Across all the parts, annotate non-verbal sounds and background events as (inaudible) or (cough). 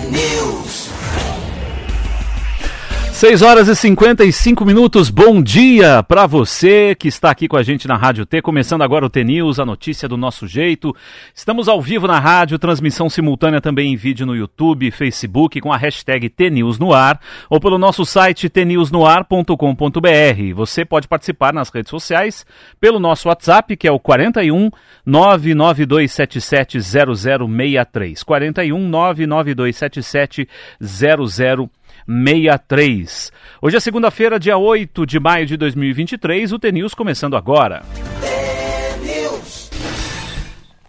News. 6 horas e 55 minutos. Bom dia para você que está aqui com a gente na Rádio T. Começando agora o T News, a notícia do nosso jeito. Estamos ao vivo na rádio, transmissão simultânea também em vídeo no YouTube, Facebook com a hashtag T News no ar ou pelo nosso site tnewsnoar.com.br. Você pode participar nas redes sociais pelo nosso WhatsApp que é o 41 99277 0063. 41 99277 0063. 63. Hoje é segunda-feira, dia 8 de maio de 2023, o TNews começando agora.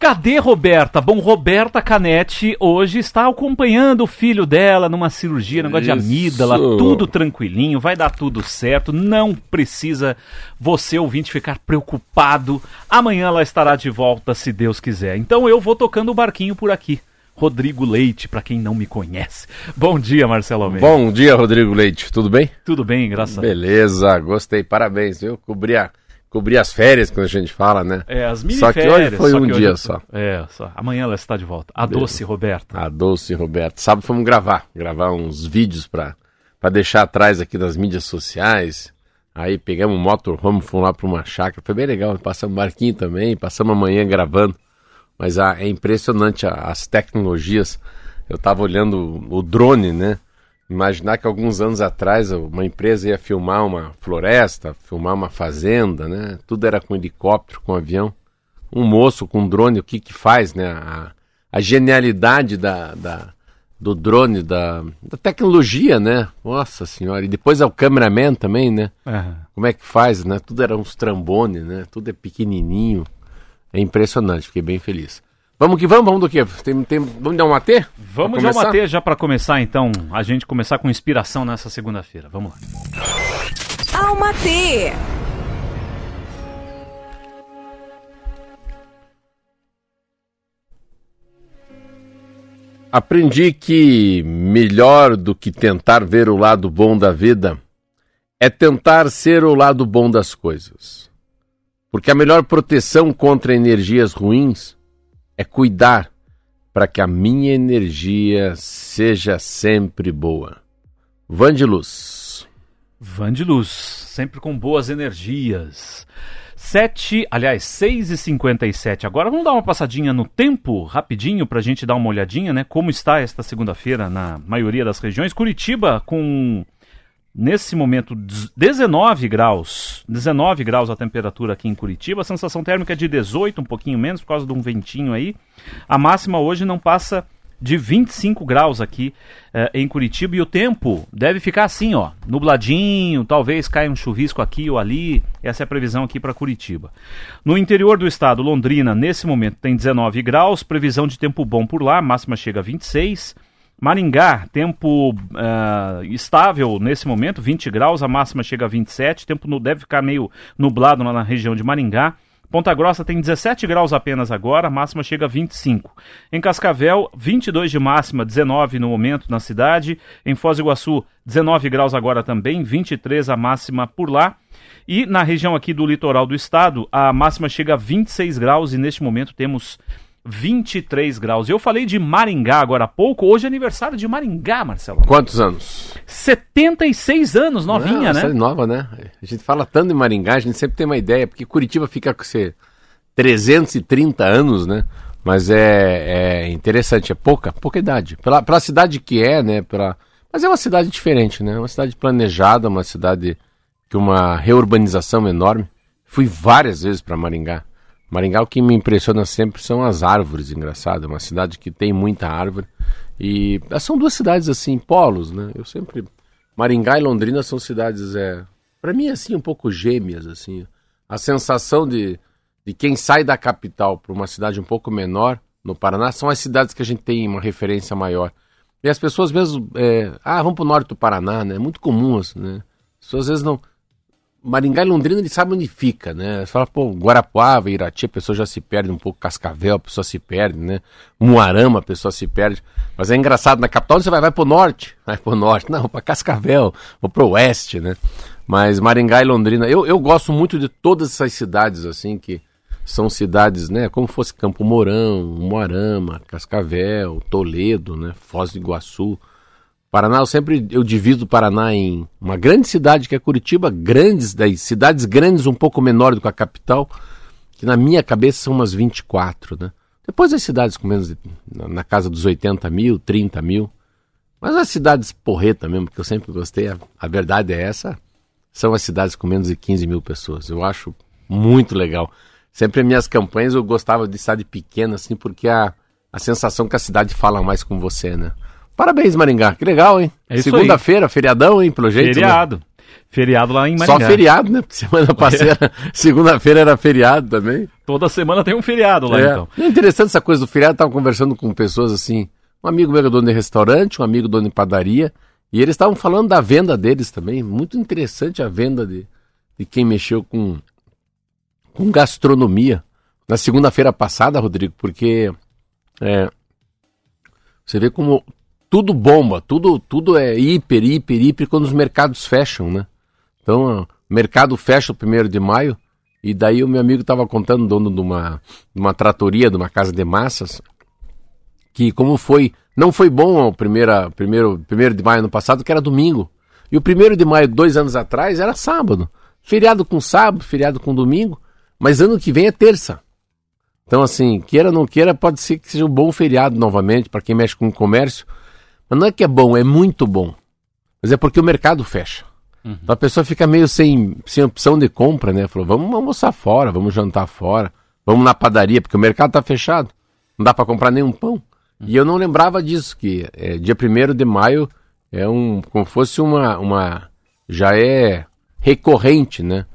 Cadê Roberta? Bom, Roberta Canetti hoje está acompanhando o filho dela numa cirurgia, negócio Isso. de amígdala, tudo tranquilinho, vai dar tudo certo, não precisa você, ouvinte, ficar preocupado. Amanhã ela estará de volta, se Deus quiser. Então eu vou tocando o barquinho por aqui. Rodrigo Leite, para quem não me conhece. Bom dia, Marcelo Almeida. Bom dia, Rodrigo Leite. Tudo bem? Tudo bem, graças Beleza, a Deus. Beleza, gostei. Parabéns, viu? Cobri, a, cobri as férias, quando a gente fala, né? É, as mini Só que hoje foi um dia só. É, só. Amanhã ela está de volta. A Beleza. doce Roberta. A doce Roberta. Sábado fomos gravar, gravar uns vídeos para deixar atrás aqui nas mídias sociais. Aí pegamos um motorhome, fomos lá para uma chácara. Foi bem legal. Passamos barquinho também, passamos amanhã gravando. Mas a, é impressionante as tecnologias. Eu estava olhando o drone, né? Imaginar que alguns anos atrás uma empresa ia filmar uma floresta, filmar uma fazenda, né? Tudo era com helicóptero, com avião. Um moço com drone, o que que faz, né? A, a genialidade da, da, do drone, da, da tecnologia, né? Nossa senhora. E depois é o cameraman também, né? Uhum. Como é que faz, né? Tudo era uns trambones, né? Tudo é pequenininho. É impressionante, fiquei bem feliz. Vamos que vamos, vamos do que? Tem, tem, vamos dar um AT? Vamos dar um AT já para começar então, a gente começar com inspiração nessa segunda-feira. Vamos lá. Almatê. Aprendi que melhor do que tentar ver o lado bom da vida é tentar ser o lado bom das coisas. Porque a melhor proteção contra energias ruins é cuidar para que a minha energia seja sempre boa. Vandiluz. Vandiluz, sempre com boas energias. 7, aliás, 6 e 57 Agora vamos dar uma passadinha no tempo, rapidinho, para a gente dar uma olhadinha, né? Como está esta segunda-feira na maioria das regiões. Curitiba com Nesse momento, 19 graus. 19 graus a temperatura aqui em Curitiba. A sensação térmica é de 18, um pouquinho menos, por causa de um ventinho aí. A máxima hoje não passa de 25 graus aqui eh, em Curitiba. E o tempo deve ficar assim, ó. Nubladinho, talvez caia um chuvisco aqui ou ali. Essa é a previsão aqui para Curitiba. No interior do estado, Londrina, nesse momento tem 19 graus. Previsão de tempo bom por lá. Máxima chega a 26 Maringá, tempo uh, estável nesse momento, 20 graus, a máxima chega a 27, tempo no, deve ficar meio nublado lá na região de Maringá. Ponta Grossa tem 17 graus apenas agora, a máxima chega a 25. Em Cascavel, 22 de máxima, 19 no momento na cidade. Em Foz do Iguaçu, 19 graus agora também, 23 a máxima por lá. E na região aqui do litoral do estado, a máxima chega a 26 graus e neste momento temos 23 graus. Eu falei de Maringá agora há pouco. Hoje é aniversário de Maringá, Marcelo. Quantos anos? 76 anos, novinha, Não, né? É nova, né? A gente fala tanto em Maringá, a gente sempre tem uma ideia, porque Curitiba fica com ser 330 anos, né? Mas é, é interessante, é pouca, pouca idade. Pela, pela cidade que é, né? Pela... Mas é uma cidade diferente, né? Uma cidade planejada, uma cidade com uma reurbanização enorme. Fui várias vezes para Maringá. Maringá o que me impressiona sempre são as árvores, engraçado. É uma cidade que tem muita árvore. E ah, são duas cidades assim, polos, né? Eu sempre. Maringá e Londrina são cidades, é. para mim, assim, um pouco gêmeas, assim. A sensação de, de quem sai da capital para uma cidade um pouco menor, no Paraná, são as cidades que a gente tem uma referência maior. E as pessoas mesmo. É, ah, vamos para o norte do Paraná, né? É muito comum, assim, né? As pessoas às vezes não Maringá e Londrina, ele sabe onde fica, né? Você fala, pô, Guarapuava, Irati, a pessoa já se perde um pouco, Cascavel, a pessoa se perde, né? Muarama, a pessoa se perde. Mas é engraçado, na capital você vai, vai pro norte, (laughs) vai pro norte, não, para Cascavel, vou pro oeste, né? Mas Maringá e Londrina, eu, eu gosto muito de todas essas cidades, assim, que são cidades, né, como fosse Campo Mourão, Moarama, Cascavel, Toledo, né, Foz do Iguaçu. Paraná, eu sempre eu divido o Paraná em uma grande cidade que é Curitiba, grandes das cidades grandes um pouco menor do que a capital, que na minha cabeça são umas 24, né? Depois as cidades com menos de, na casa dos 80 mil, 30 mil. Mas as cidades porreta mesmo, que eu sempre gostei, a, a verdade é essa, são as cidades com menos de 15 mil pessoas. Eu acho muito legal. Sempre em minhas campanhas eu gostava de cidade pequena, assim, porque a, a sensação que a cidade fala mais com você, né? Parabéns, Maringá. Que legal, hein? É Segunda-feira, feriadão, hein, pelo jeito. né? Feriado. Feriado lá em Maringá. Só feriado, né? Semana passada, (laughs) segunda-feira era feriado também. Toda semana tem um feriado lá, é. então. É interessante essa coisa do feriado. Tava conversando com pessoas assim. Um amigo meu é dono de restaurante, um amigo dono de padaria. E eles estavam falando da venda deles também. Muito interessante a venda de, de quem mexeu com, com gastronomia. Na segunda-feira passada, Rodrigo, porque é, você vê como tudo bomba, tudo, tudo é hiper, hiper, hiper quando os mercados fecham, né? Então, o mercado fecha o primeiro de maio, e daí o meu amigo estava contando, dono de uma, de uma tratoria, de uma casa de massas, que como foi, não foi bom o primeira, primeiro, primeiro de maio no passado, que era domingo. E o primeiro de maio, dois anos atrás, era sábado. Feriado com sábado, feriado com domingo, mas ano que vem é terça. Então, assim, queira ou não queira, pode ser que seja um bom feriado novamente para quem mexe com o comércio. Mas não é que é bom, é muito bom. Mas é porque o mercado fecha. Uhum. Então a pessoa fica meio sem, sem opção de compra, né? Falou, vamos almoçar fora, vamos jantar fora, vamos na padaria, porque o mercado está fechado. Não dá para comprar nenhum pão. Uhum. E eu não lembrava disso, que é, dia 1 de maio é um. como fosse uma. uma já é recorrente, né?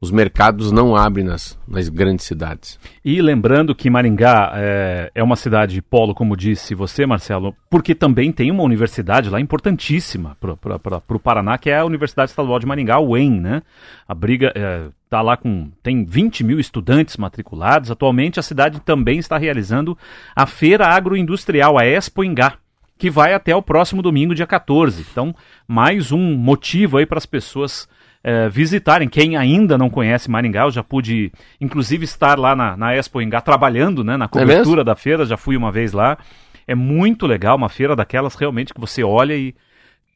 Os mercados não abrem nas, nas grandes cidades. E lembrando que Maringá é, é uma cidade polo, como disse você, Marcelo, porque também tem uma universidade lá importantíssima para o Paraná, que é a Universidade Estadual de Maringá, UEM, né? A briga está é, lá com. tem 20 mil estudantes matriculados. Atualmente a cidade também está realizando a Feira Agroindustrial, a Expo Ingá que vai até o próximo domingo, dia 14. Então, mais um motivo aí para as pessoas é, visitarem. Quem ainda não conhece Maringá, eu já pude, inclusive, estar lá na, na Expo Ingá trabalhando né, na cobertura é da feira, já fui uma vez lá. É muito legal, uma feira daquelas realmente que você olha e.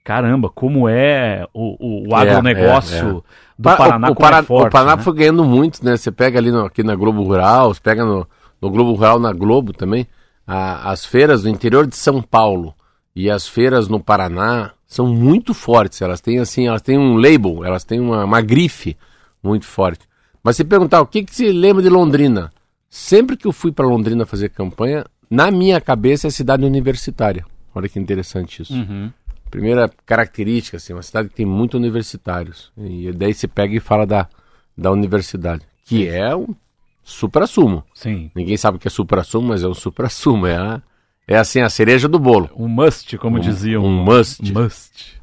Caramba, como é o, o agronegócio é, é, é. do Paraná. O, o, Paraná, forte, o Paraná né? foi ganhando muito, né? Você pega ali no, aqui na Globo Rural, você pega no, no Globo Rural, na Globo também, a, as feiras do interior de São Paulo e as feiras no Paraná, são muito fortes. Elas têm assim, elas têm um label, elas têm uma, uma grife muito forte. Mas se perguntar o que, que se lembra de Londrina, sempre que eu fui para Londrina fazer campanha, na minha cabeça é cidade universitária. Olha que interessante isso. Uhum. Primeira característica, assim, uma cidade que tem muitos universitários. E daí se pega e fala da, da universidade, que é um supra-sumo. Sim. Ninguém sabe o que é supra-sumo, mas é um supra-sumo. É a, é assim, a cereja do bolo. Um must, como um, diziam. Um must. Must.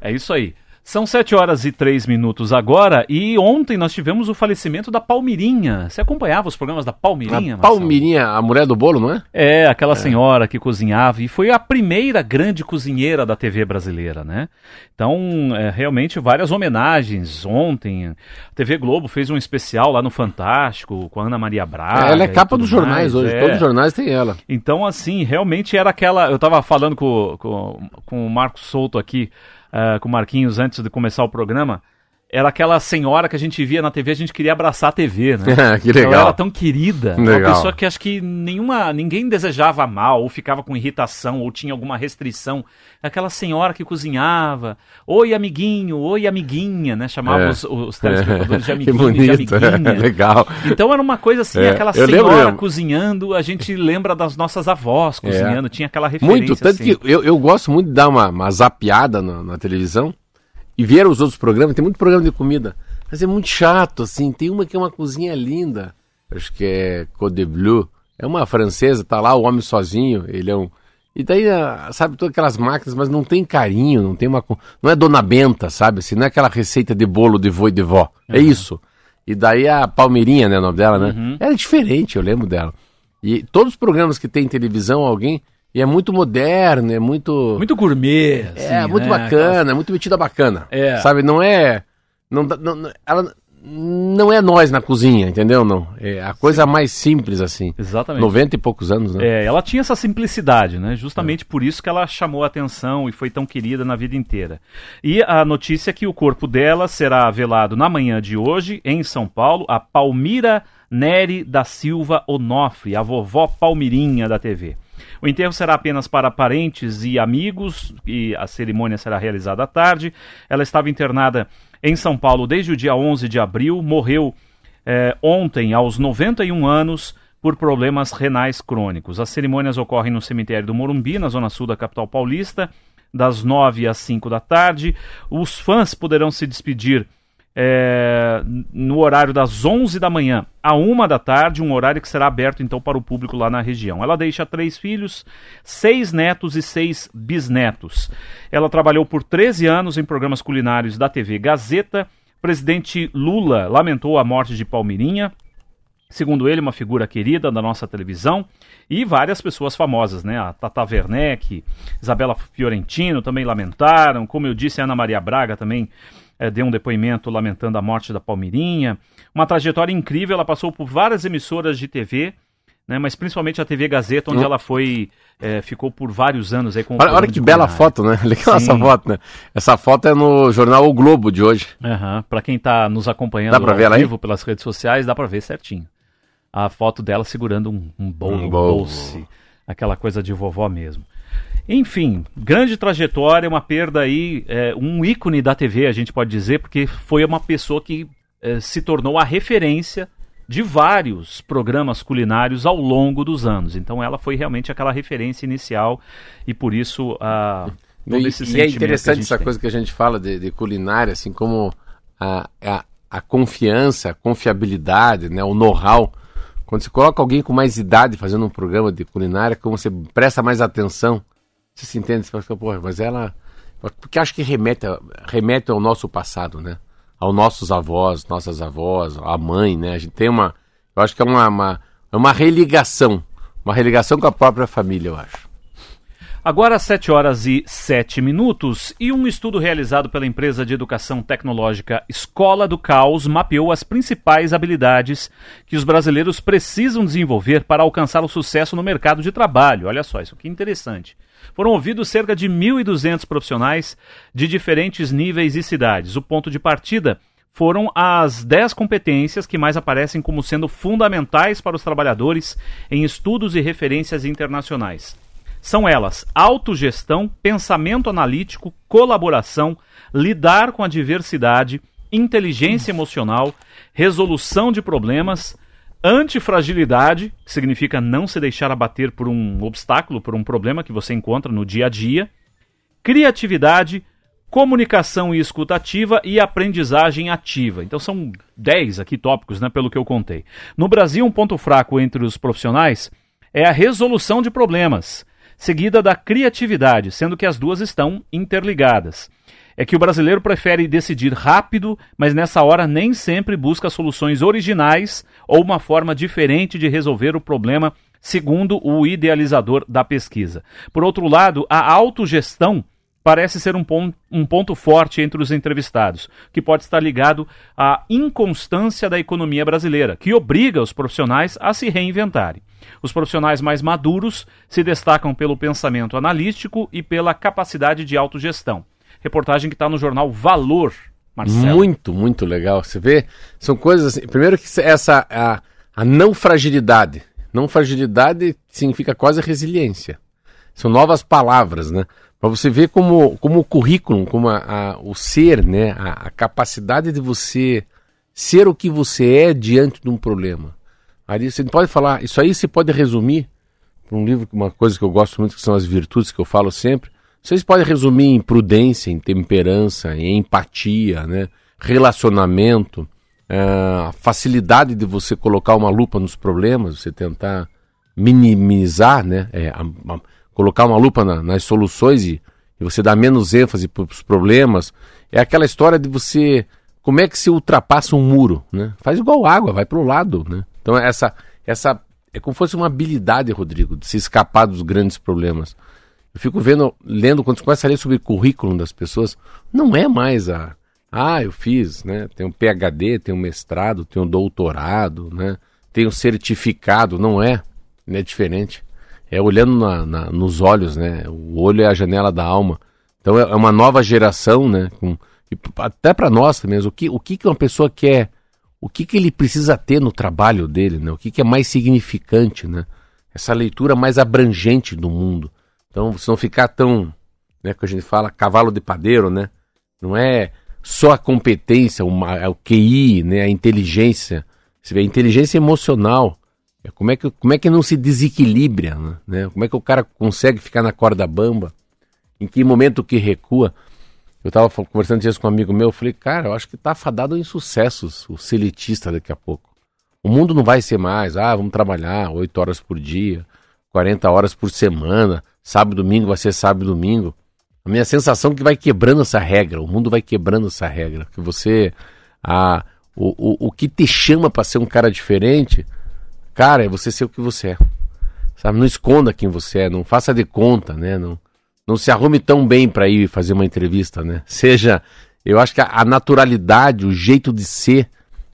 É isso aí. São 7 horas e 3 minutos agora e ontem nós tivemos o falecimento da Palmirinha. Você acompanhava os programas da Palmirinha? A Palmirinha, a mulher do bolo, não é? É, aquela é. senhora que cozinhava e foi a primeira grande cozinheira da TV brasileira, né? Então, é, realmente várias homenagens. Ontem, a TV Globo fez um especial lá no Fantástico com a Ana Maria Braga. É, ela é capa dos jornais mais, hoje, é. todos os jornais têm ela. Então, assim, realmente era aquela. Eu estava falando com, com, com o Marcos Souto aqui uh, com o Marquinhos antes de começar o programa, era aquela senhora que a gente via na TV, a gente queria abraçar a TV, né? (laughs) que legal. Ela era tão querida, legal. uma pessoa que acho que nenhuma, ninguém desejava mal, ou ficava com irritação, ou tinha alguma restrição. Aquela senhora que cozinhava, oi amiguinho, oi amiguinha, né? Chamava é. os, os telespectadores de (laughs) amiguinho, bonito, de amiguinha. É, (laughs) legal. Então era uma coisa assim, é. aquela Eu senhora cozinhando, a gente lembra das nossas avós é. cozinhando, tinha aquela referência. Muito, tanto assim. que eu, eu gosto muito de dar uma, uma zapiada na, na televisão, e vieram os outros programas, tem muito programa de comida, mas é muito chato, assim. Tem uma que é uma cozinha linda, acho que é Code Bleu, é uma francesa, tá lá o homem sozinho, ele é um. E daí, ah, sabe, todas aquelas máquinas, mas não tem carinho, não tem uma. Não é Dona Benta, sabe? Assim, não é aquela receita de bolo de vô e de vó. É uhum. isso. E daí a Palmeirinha, né, o nome dela, né? Uhum. Era diferente, eu lembro dela. E todos os programas que tem televisão, alguém e é muito moderno, é muito. Muito gourmet. Assim, é, muito né? bacana, Aquelas... muito metida bacana. É. Sabe, não é. Não, não, ela não é nós na cozinha, entendeu? Não. É a coisa Sim. mais simples assim. Exatamente. 90 e poucos anos, né? É, ela tinha essa simplicidade, né? Justamente é. por isso que ela chamou a atenção e foi tão querida na vida inteira. E a notícia é que o corpo dela será velado na manhã de hoje em São Paulo, a Palmira Nery da Silva Onofre, a vovó Palmirinha da TV. O enterro será apenas para parentes e amigos e a cerimônia será realizada à tarde. Ela estava internada em São Paulo desde o dia 11 de abril, morreu é, ontem aos 91 anos por problemas renais crônicos. As cerimônias ocorrem no cemitério do Morumbi, na zona sul da capital paulista, das 9 às 5 da tarde. Os fãs poderão se despedir é, no horário das 11 da manhã a 1 da tarde, um horário que será aberto então para o público lá na região. Ela deixa três filhos, seis netos e seis bisnetos. Ela trabalhou por 13 anos em programas culinários da TV Gazeta. presidente Lula lamentou a morte de Palmirinha, segundo ele, uma figura querida da nossa televisão, e várias pessoas famosas, né? A Tata Werneck, Isabela Fiorentino também lamentaram, como eu disse, a Ana Maria Braga também é, deu um depoimento lamentando a morte da Palmirinha. Uma trajetória incrível, ela passou por várias emissoras de TV, né, mas principalmente a TV Gazeta, onde hum. ela foi é, ficou por vários anos aí com Olha, olha que bela foto, né? (laughs) Legal essa foto, né? Essa foto é no jornal O Globo de hoje. Uhum. Para quem está nos acompanhando ao ver vivo aí? pelas redes sociais, dá para ver certinho. A foto dela segurando um, um, bolo, um bolse, aquela coisa de vovó mesmo. Enfim, grande trajetória, uma perda aí, é, um ícone da TV, a gente pode dizer, porque foi uma pessoa que é, se tornou a referência de vários programas culinários ao longo dos anos. Então ela foi realmente aquela referência inicial e por isso a todo e, esse e é interessante essa tem. coisa que a gente fala de, de culinária, assim como a, a, a, confiança, a confiabilidade, né, o know-how. Quando você coloca alguém com mais idade fazendo um programa de culinária, como você presta mais atenção você se entende? Você fala, porra, mas ela. Porque acho que remete, remete ao nosso passado, né? Aos nossos avós, nossas avós, a mãe, né? A gente tem uma. Eu acho que é uma, uma, é uma religação. Uma religação com a própria família, eu acho. Agora, 7 horas e 7 minutos, e um estudo realizado pela empresa de educação tecnológica Escola do Caos mapeou as principais habilidades que os brasileiros precisam desenvolver para alcançar o sucesso no mercado de trabalho. Olha só, isso que interessante. Foram ouvidos cerca de 1.200 profissionais de diferentes níveis e cidades. O ponto de partida foram as 10 competências que mais aparecem como sendo fundamentais para os trabalhadores em estudos e referências internacionais. São elas autogestão, pensamento analítico, colaboração, lidar com a diversidade, inteligência emocional, resolução de problemas, antifragilidade, que significa não se deixar abater por um obstáculo, por um problema que você encontra no dia a dia, criatividade, comunicação e escutativa e aprendizagem ativa. Então são 10 aqui tópicos, né, pelo que eu contei. No Brasil, um ponto fraco entre os profissionais é a resolução de problemas seguida da criatividade, sendo que as duas estão interligadas. É que o brasileiro prefere decidir rápido, mas nessa hora nem sempre busca soluções originais ou uma forma diferente de resolver o problema, segundo o idealizador da pesquisa. Por outro lado, a autogestão parece ser um ponto, um ponto forte entre os entrevistados, que pode estar ligado à inconstância da economia brasileira, que obriga os profissionais a se reinventarem. Os profissionais mais maduros se destacam pelo pensamento analítico e pela capacidade de autogestão. Reportagem que está no jornal Valor, Marcelo. Muito, muito legal. Você vê, são coisas assim. Primeiro que essa a, a não fragilidade. Não fragilidade significa quase resiliência. São novas palavras, né? Para você ver como, como o currículo, como a, a, o ser, né? A, a, capacidade de você ser o que você é diante de um problema. Aí você pode falar, isso aí você pode resumir um livro, uma coisa que eu gosto muito, que são as virtudes que eu falo sempre. Vocês podem resumir em prudência, em temperança, em empatia, né? relacionamento, é, a facilidade de você colocar uma lupa nos problemas, você tentar minimizar, né? É, a, a, colocar uma lupa na, nas soluções e, e, você dar menos ênfase para os problemas. É aquela história de você. Como é que se ultrapassa um muro? Né? Faz igual água, vai para o lado. Né? Então, essa, essa é como se fosse uma habilidade, Rodrigo, de se escapar dos grandes problemas. Eu fico vendo, lendo, quando você começa a ler sobre currículo das pessoas, não é mais a, Ah, eu fiz, né? Tem um PhD, tem um mestrado, tem um doutorado, né? Tem um certificado, não é? É diferente. É olhando na, na, nos olhos, né? O olho é a janela da alma. Então é, é uma nova geração, né? Com, até para nós também, o que, o que uma pessoa quer, o que, que ele precisa ter no trabalho dele, né? O que, que é mais significante, né? Essa leitura mais abrangente do mundo. Então, você não ficar tão, né, que a gente fala, cavalo de padeiro, né? Não é só a competência, uma, é o QI, né, a inteligência. Você vê, a inteligência emocional. É como, é que, como é que não se desequilibra, né? Como é que o cara consegue ficar na corda bamba? Em que momento que recua? Eu estava conversando isso com um amigo meu, eu falei, cara, eu acho que tá fadado em sucessos o seletista daqui a pouco. O mundo não vai ser mais, ah, vamos trabalhar 8 horas por dia, 40 horas por semana, sábado domingo vai ser sábado domingo. A minha sensação é que vai quebrando essa regra, o mundo vai quebrando essa regra, que você a o, o, o que te chama para ser um cara diferente, cara, é você ser o que você é. Sabe, não esconda quem você é, não faça de conta, né? Não, não se arrume tão bem para ir fazer uma entrevista, né? Seja, eu acho que a, a naturalidade, o jeito de ser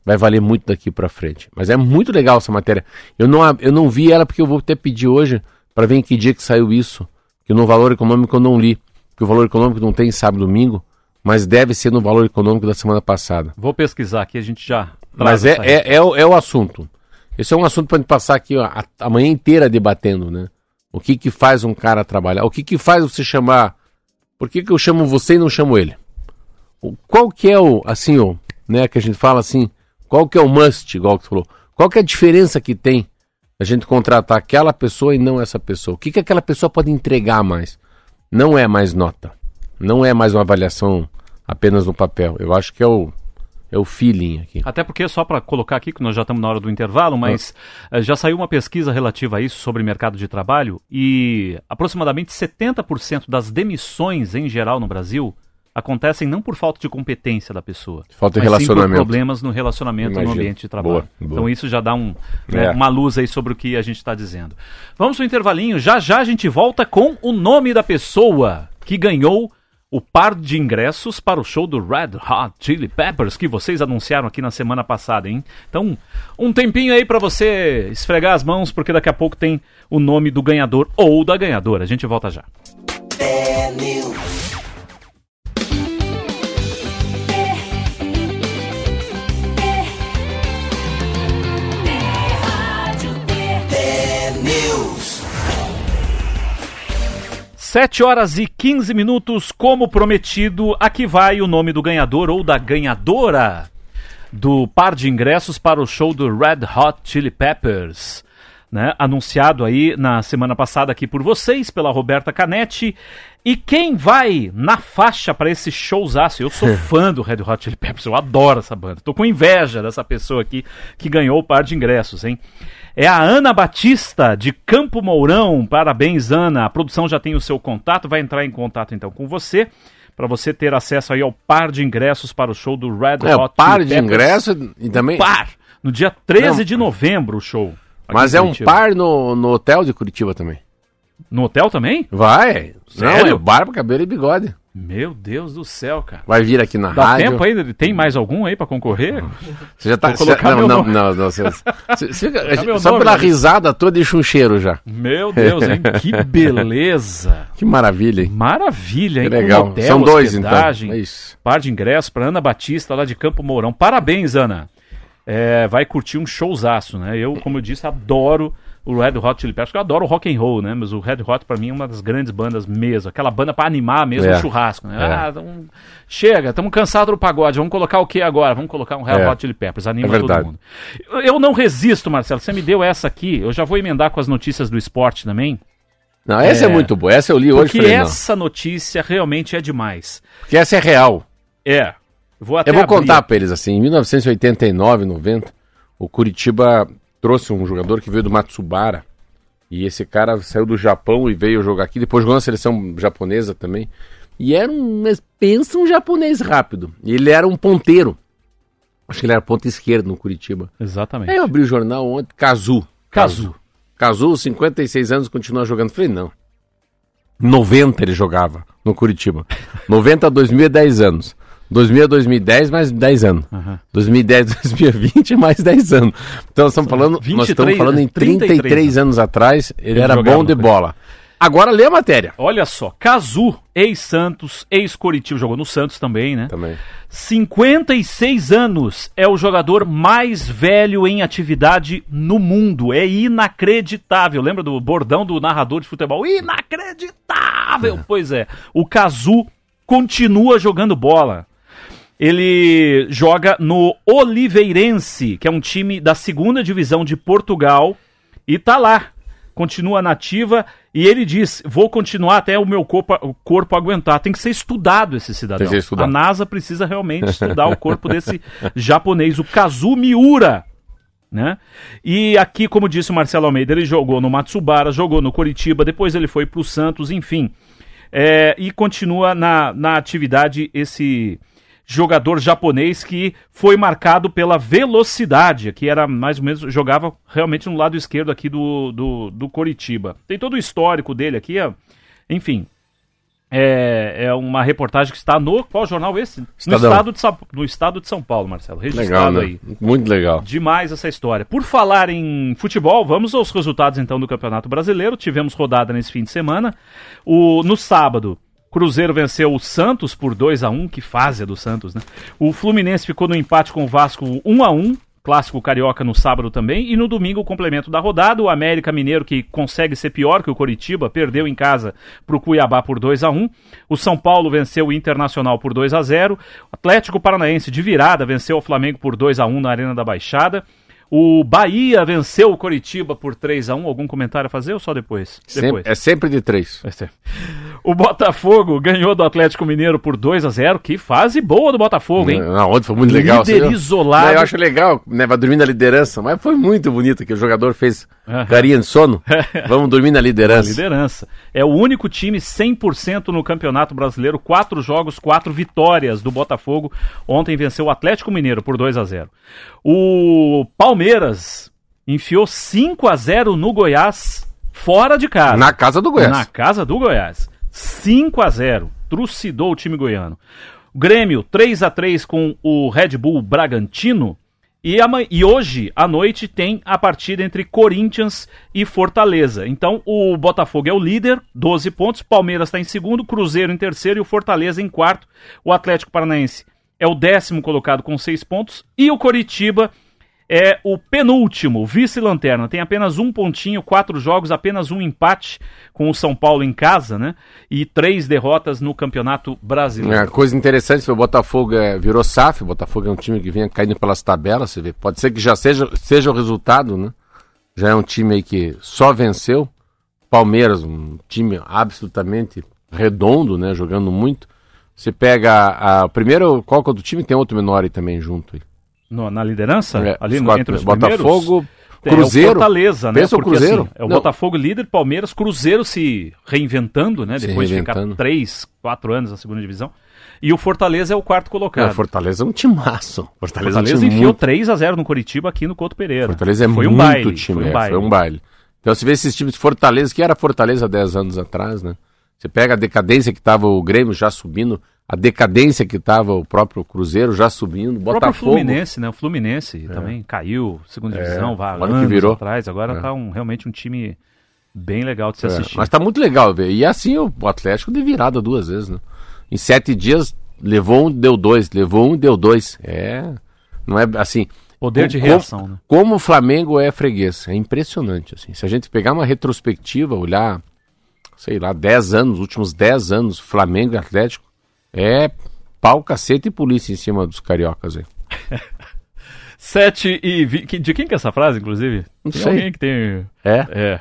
vai valer muito daqui para frente. Mas é muito legal essa matéria. Eu não, eu não vi ela porque eu vou até pedir hoje para ver em que dia que saiu isso. Que no valor econômico eu não li. Porque o valor econômico não tem sábado e domingo, mas deve ser no valor econômico da semana passada. Vou pesquisar aqui, a gente já. Mas é, é, é, o, é o assunto. Esse é um assunto para gente passar aqui ó, a, a manhã inteira debatendo, né? O que que faz um cara trabalhar? O que que faz você chamar? Por que que eu chamo você e não chamo ele? O, qual que é o, assim, ó, né, que a gente fala assim, qual que é o must, igual que você falou? Qual que é a diferença que tem a gente contratar aquela pessoa e não essa pessoa? O que que aquela pessoa pode entregar mais? Não é mais nota. Não é mais uma avaliação apenas no papel. Eu acho que é o, é o feeling aqui. Até porque, só para colocar aqui, que nós já estamos na hora do intervalo, mas ah. já saiu uma pesquisa relativa a isso sobre mercado de trabalho e aproximadamente 70% das demissões em geral no Brasil acontecem não por falta de competência da pessoa, falta de relacionamento. por problemas no relacionamento Imagina. no ambiente de trabalho. Boa, boa. Então isso já dá um, né, é. uma luz aí sobre o que a gente está dizendo. Vamos para o intervalinho, já já a gente volta com o nome da pessoa que ganhou o par de ingressos para o show do Red Hot Chili Peppers que vocês anunciaram aqui na semana passada, hein? Então, um tempinho aí para você esfregar as mãos, porque daqui a pouco tem o nome do ganhador ou da ganhadora. A gente volta já. É Sete horas e 15 minutos, como prometido, aqui vai o nome do ganhador ou da ganhadora do par de ingressos para o show do Red Hot Chili Peppers. Né, anunciado aí na semana passada aqui por vocês, pela Roberta Canetti. E quem vai na faixa para esse showzaço? Eu sou (laughs) fã do Red Hot Chili Peppers, eu adoro essa banda. Tô com inveja dessa pessoa aqui que ganhou o par de ingressos, hein? É a Ana Batista, de Campo Mourão. Parabéns, Ana. A produção já tem o seu contato, vai entrar em contato então com você para você ter acesso aí ao par de ingressos para o show do Red é, Hot par de ingressos e também par no dia 13 Não. de novembro o show. Mas é um par no, no hotel de Curitiba também. No hotel também? Vai. Sério? Não, é barba, cabelo e bigode. Meu Deus do céu, cara. Vai vir aqui na Dá rádio. tempo ainda? Tem mais algum aí para concorrer? Você já tá... Você, não, não, não, não, você, (laughs) você, Só pela risada toda deixa um cheiro já. Meu Deus, hein? (laughs) Que beleza. Que maravilha, hein? Maravilha, hein? Que legal. Hotel, São dois, então. É isso. Par de ingressos para Ana Batista, lá de Campo Mourão. Parabéns, Ana. É, vai curtir um showzaço, né? Eu, como eu disse, adoro o Red Hot Chili Peppers, eu adoro rock and roll, né? Mas o Red Hot para mim é uma das grandes bandas mesmo, aquela banda para animar mesmo é. o churrasco, né? É. Ah, um... chega, estamos cansados do pagode, vamos colocar o que agora? Vamos colocar um Red é. Hot Chili Peppers, anima é todo mundo. Eu não resisto, Marcelo, você me deu essa aqui, eu já vou emendar com as notícias do esporte também. Não, essa é, é muito boa, essa eu li hoje. Porque falei, essa notícia realmente é demais. Porque essa é real. É. Vou eu vou abrir. contar para eles assim, em 1989, 90, o Curitiba trouxe um jogador que veio do Matsubara. E esse cara saiu do Japão e veio jogar aqui. Depois jogou na seleção japonesa também. E era um. Pensa um japonês rápido. Ele era um ponteiro. Acho que ele era ponta esquerda no Curitiba. Exatamente. Aí eu abri o jornal ontem. Kazu. Kazu. Kazu, 56 anos, continua jogando. Falei, não. 90 ele jogava no Curitiba. 90 a 2010 anos. 2000 a 2010, mais 10 anos. Aham. 2010 a 2020, mais 10 anos. Então nós estamos falando, nós 23, estamos falando em 33, 33 anos atrás, ele, Ele era bom de bola. Agora lê a matéria. Olha só, Cazu, ex-Santos, ex-Coritiba, jogou no Santos também, né? Também. 56 anos é o jogador mais velho em atividade no mundo. É inacreditável. Lembra do bordão do narrador de futebol? Inacreditável! Pois é. O Cazu continua jogando bola. Ele joga no Oliveirense, que é um time da segunda divisão de Portugal, e tá lá. Continua nativa e ele diz: vou continuar até o meu corpo, o corpo aguentar. Tem que ser estudado esse cidadão. Tem que ser estudado. A NASA precisa realmente estudar o corpo desse (laughs) japonês, o Kazu Miura. Né? E aqui, como disse o Marcelo Almeida, ele jogou no Matsubara, jogou no Coritiba, depois ele foi para o Santos, enfim. É, e continua na, na atividade esse jogador japonês que foi marcado pela velocidade, que era mais ou menos, jogava realmente no lado esquerdo aqui do, do, do Coritiba. Tem todo o histórico dele aqui, ó. enfim. É, é uma reportagem que está no. Qual jornal esse? No estado, de São, no estado de São Paulo, Marcelo. Legal, Registrado né? aí. Muito legal. Demais essa história. Por falar em futebol, vamos aos resultados então do Campeonato Brasileiro. Tivemos rodada nesse fim de semana. O, no sábado, Cruzeiro venceu o Santos por 2 a 1 Que fase é do Santos, né? O Fluminense ficou no empate com o Vasco 1 a 1 Clássico Carioca no sábado também. E no domingo, o complemento da rodada, o América Mineiro, que consegue ser pior que o Coritiba, perdeu em casa para o Cuiabá por 2 a 1 O São Paulo venceu o Internacional por 2 a 0 O Atlético Paranaense de virada venceu o Flamengo por 2 a 1 na Arena da Baixada. O Bahia venceu o Coritiba por 3 a 1 Algum comentário a fazer ou só depois? Sempre- é sempre de três. Vai ser. O Botafogo ganhou do Atlético Mineiro por 2 a 0 Que fase boa do Botafogo, hein? Na ontem foi muito legal. Líder isolado. Não, eu acho legal, né? Vai dormir na liderança, mas foi muito bonito que o jogador fez Aham. carinha de sono. (laughs) Vamos dormir na liderança. Liderança. É o único time 100% no Campeonato Brasileiro. Quatro jogos, quatro vitórias do Botafogo. Ontem venceu o Atlético Mineiro por 2 a 0 O Palmeiras enfiou 5 a 0 no Goiás, fora de casa. Na casa do Goiás. Na casa do Goiás. 5 a 0 Trucidou o time goiano. O Grêmio, 3 a 3 com o Red Bull Bragantino. E, e hoje, à noite, tem a partida entre Corinthians e Fortaleza. Então, o Botafogo é o líder, 12 pontos. Palmeiras está em segundo, Cruzeiro em terceiro e o Fortaleza em quarto. O Atlético Paranaense é o décimo colocado com seis pontos. E o Coritiba é o penúltimo, vice-lanterna. Tem apenas um pontinho, quatro jogos, apenas um empate com o São Paulo em casa, né? E três derrotas no Campeonato Brasileiro. É, coisa interessante, o Botafogo é, virou SAF, o Botafogo é um time que vinha caindo pelas tabelas, você vê. Pode ser que já seja, seja o resultado, né? Já é um time aí que só venceu. Palmeiras, um time absolutamente redondo, né? Jogando muito. Você pega a, a- primeiro, qual que é o do time? Tem outro menor aí também junto. Aí. No- na liderança, É, ali no- entre os Botafogo, primeiros, é o Cruzeiro. Fortaleza, né? Pensa o Porque, Cruzeiro. assim, é o Não. Botafogo líder, Palmeiras, Cruzeiro se reinventando, né? Se Depois de ficar reinventando. três, quatro anos na segunda divisão. E o Fortaleza é o quarto É, colocado. Fortaleza é um timaço. Fortaleza, é um Fortaleza enfiou muito 3 a 0 no Curitiba aqui no Couto Pereira. Fortaleza é foi muito um baile, time, foi um é, baile. foi um baile. Então você vê esses times de Fortaleza, que era Fortaleza 10 anos atrás, né? Você pega a decadência que tava o Grêmio já subindo, a decadência que tava o próprio Cruzeiro já subindo, O Botafogo. Fluminense, né? O Fluminense também caiu, segunda divisão, vai agora que anos virou. atrás. Agora tá um, realmente um time bem legal de se É, assistir. mas tá muito legal ver. E assim o o Atlético de virada duas vezes, né? Em sete dias levou um, deu dois, levou um, deu dois. É. Não é assim. Poder de como- reação, né? Como o Flamengo é freguês, é impressionante. Assim. Se a gente pegar uma retrospectiva, olhar, sei lá, 10 anos, últimos 10 anos, Flamengo e Atlético, é pau, cacete e polícia em cima dos cariocas. Aí. (laughs) 7 e 20. De quem que é essa frase, inclusive? Não tem sei. alguém que tem. É? É.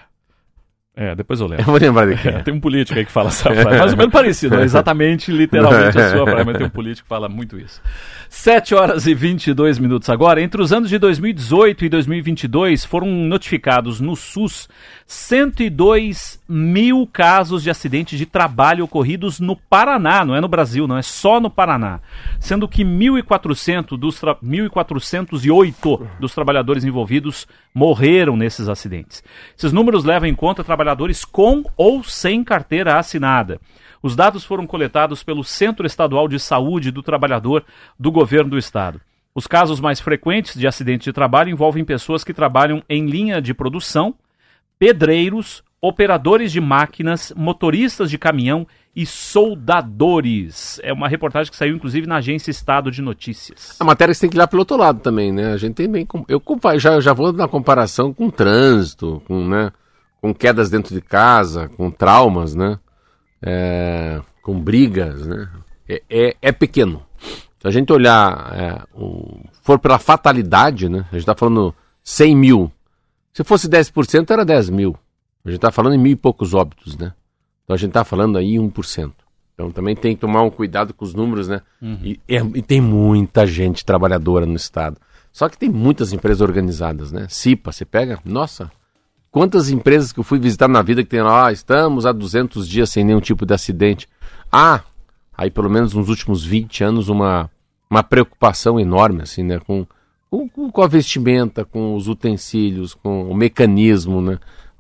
É, depois eu (laughs) Eu lembro. vou lembrar de quem. É, é. tem um político aí que fala essa frase. (laughs) Mais ou menos parecido, não é exatamente, literalmente a sua frase, mas tem um político que fala muito isso. 7 horas e 22 minutos agora. Entre os anos de 2018 e 2022, foram notificados no SUS 102 mil casos de acidentes de trabalho ocorridos no Paraná, não é no Brasil, não é só no Paraná. Sendo que 1.400 dos tra- 1.408 dos trabalhadores envolvidos morreram nesses acidentes. Esses números levam em conta trabalhadores com ou sem carteira assinada. Os dados foram coletados pelo Centro Estadual de Saúde do Trabalhador do Governo do Estado. Os casos mais frequentes de acidente de trabalho envolvem pessoas que trabalham em linha de produção, pedreiros, operadores de máquinas, motoristas de caminhão e soldadores. É uma reportagem que saiu inclusive na agência Estado de Notícias. A matéria você tem que ir lá pelo outro lado também, né? A gente tem bem. Eu já, já vou na comparação com trânsito, com, né, com quedas dentro de casa, com traumas, né? É, com brigas, né? É, é, é, pequeno. Se a gente olhar, é, o, for pela fatalidade, né? A gente está falando 100 mil. Se fosse 10%, era 10 mil. A gente está falando em mil e poucos óbitos, né? Então a gente está falando aí 1%. Então também tem que tomar um cuidado com os números, né? Uhum. E, é, e, tem muita gente trabalhadora no Estado. Só que tem muitas empresas organizadas, né? CIPA, você pega, nossa, quantas empresas que eu fui visitar na vida que tem lá, ah, estamos há 200 dias sem nenhum tipo de acidente. Ah, aí pelo menos nos últimos 20 anos uma, uma preocupação enorme, assim, né? Com, com, com a vestimenta, com os utensílios, com o mecanismo, né?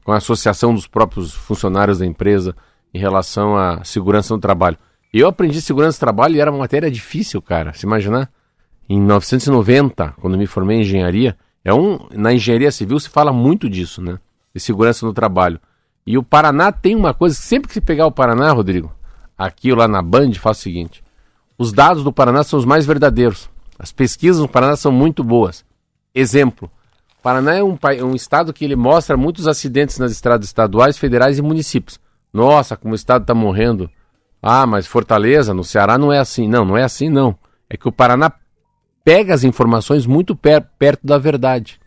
com a associação dos próprios funcionários da empresa em relação à segurança no trabalho. Eu aprendi segurança do trabalho e era uma matéria difícil, cara. Se imaginar? Em 1990, quando me formei em engenharia, é um, na engenharia civil se fala muito disso, né? De segurança no trabalho. E o Paraná tem uma coisa, sempre que se pegar o Paraná, Rodrigo, aqui ou lá na Band, faz o seguinte: os dados do Paraná são os mais verdadeiros. As pesquisas no Paraná são muito boas. Exemplo: Paraná é um, um estado que ele mostra muitos acidentes nas estradas estaduais, federais e municípios. Nossa, como o estado está morrendo. Ah, mas Fortaleza, no Ceará, não é assim. Não, não é assim, não. É que o Paraná pega as informações muito per perto da verdade.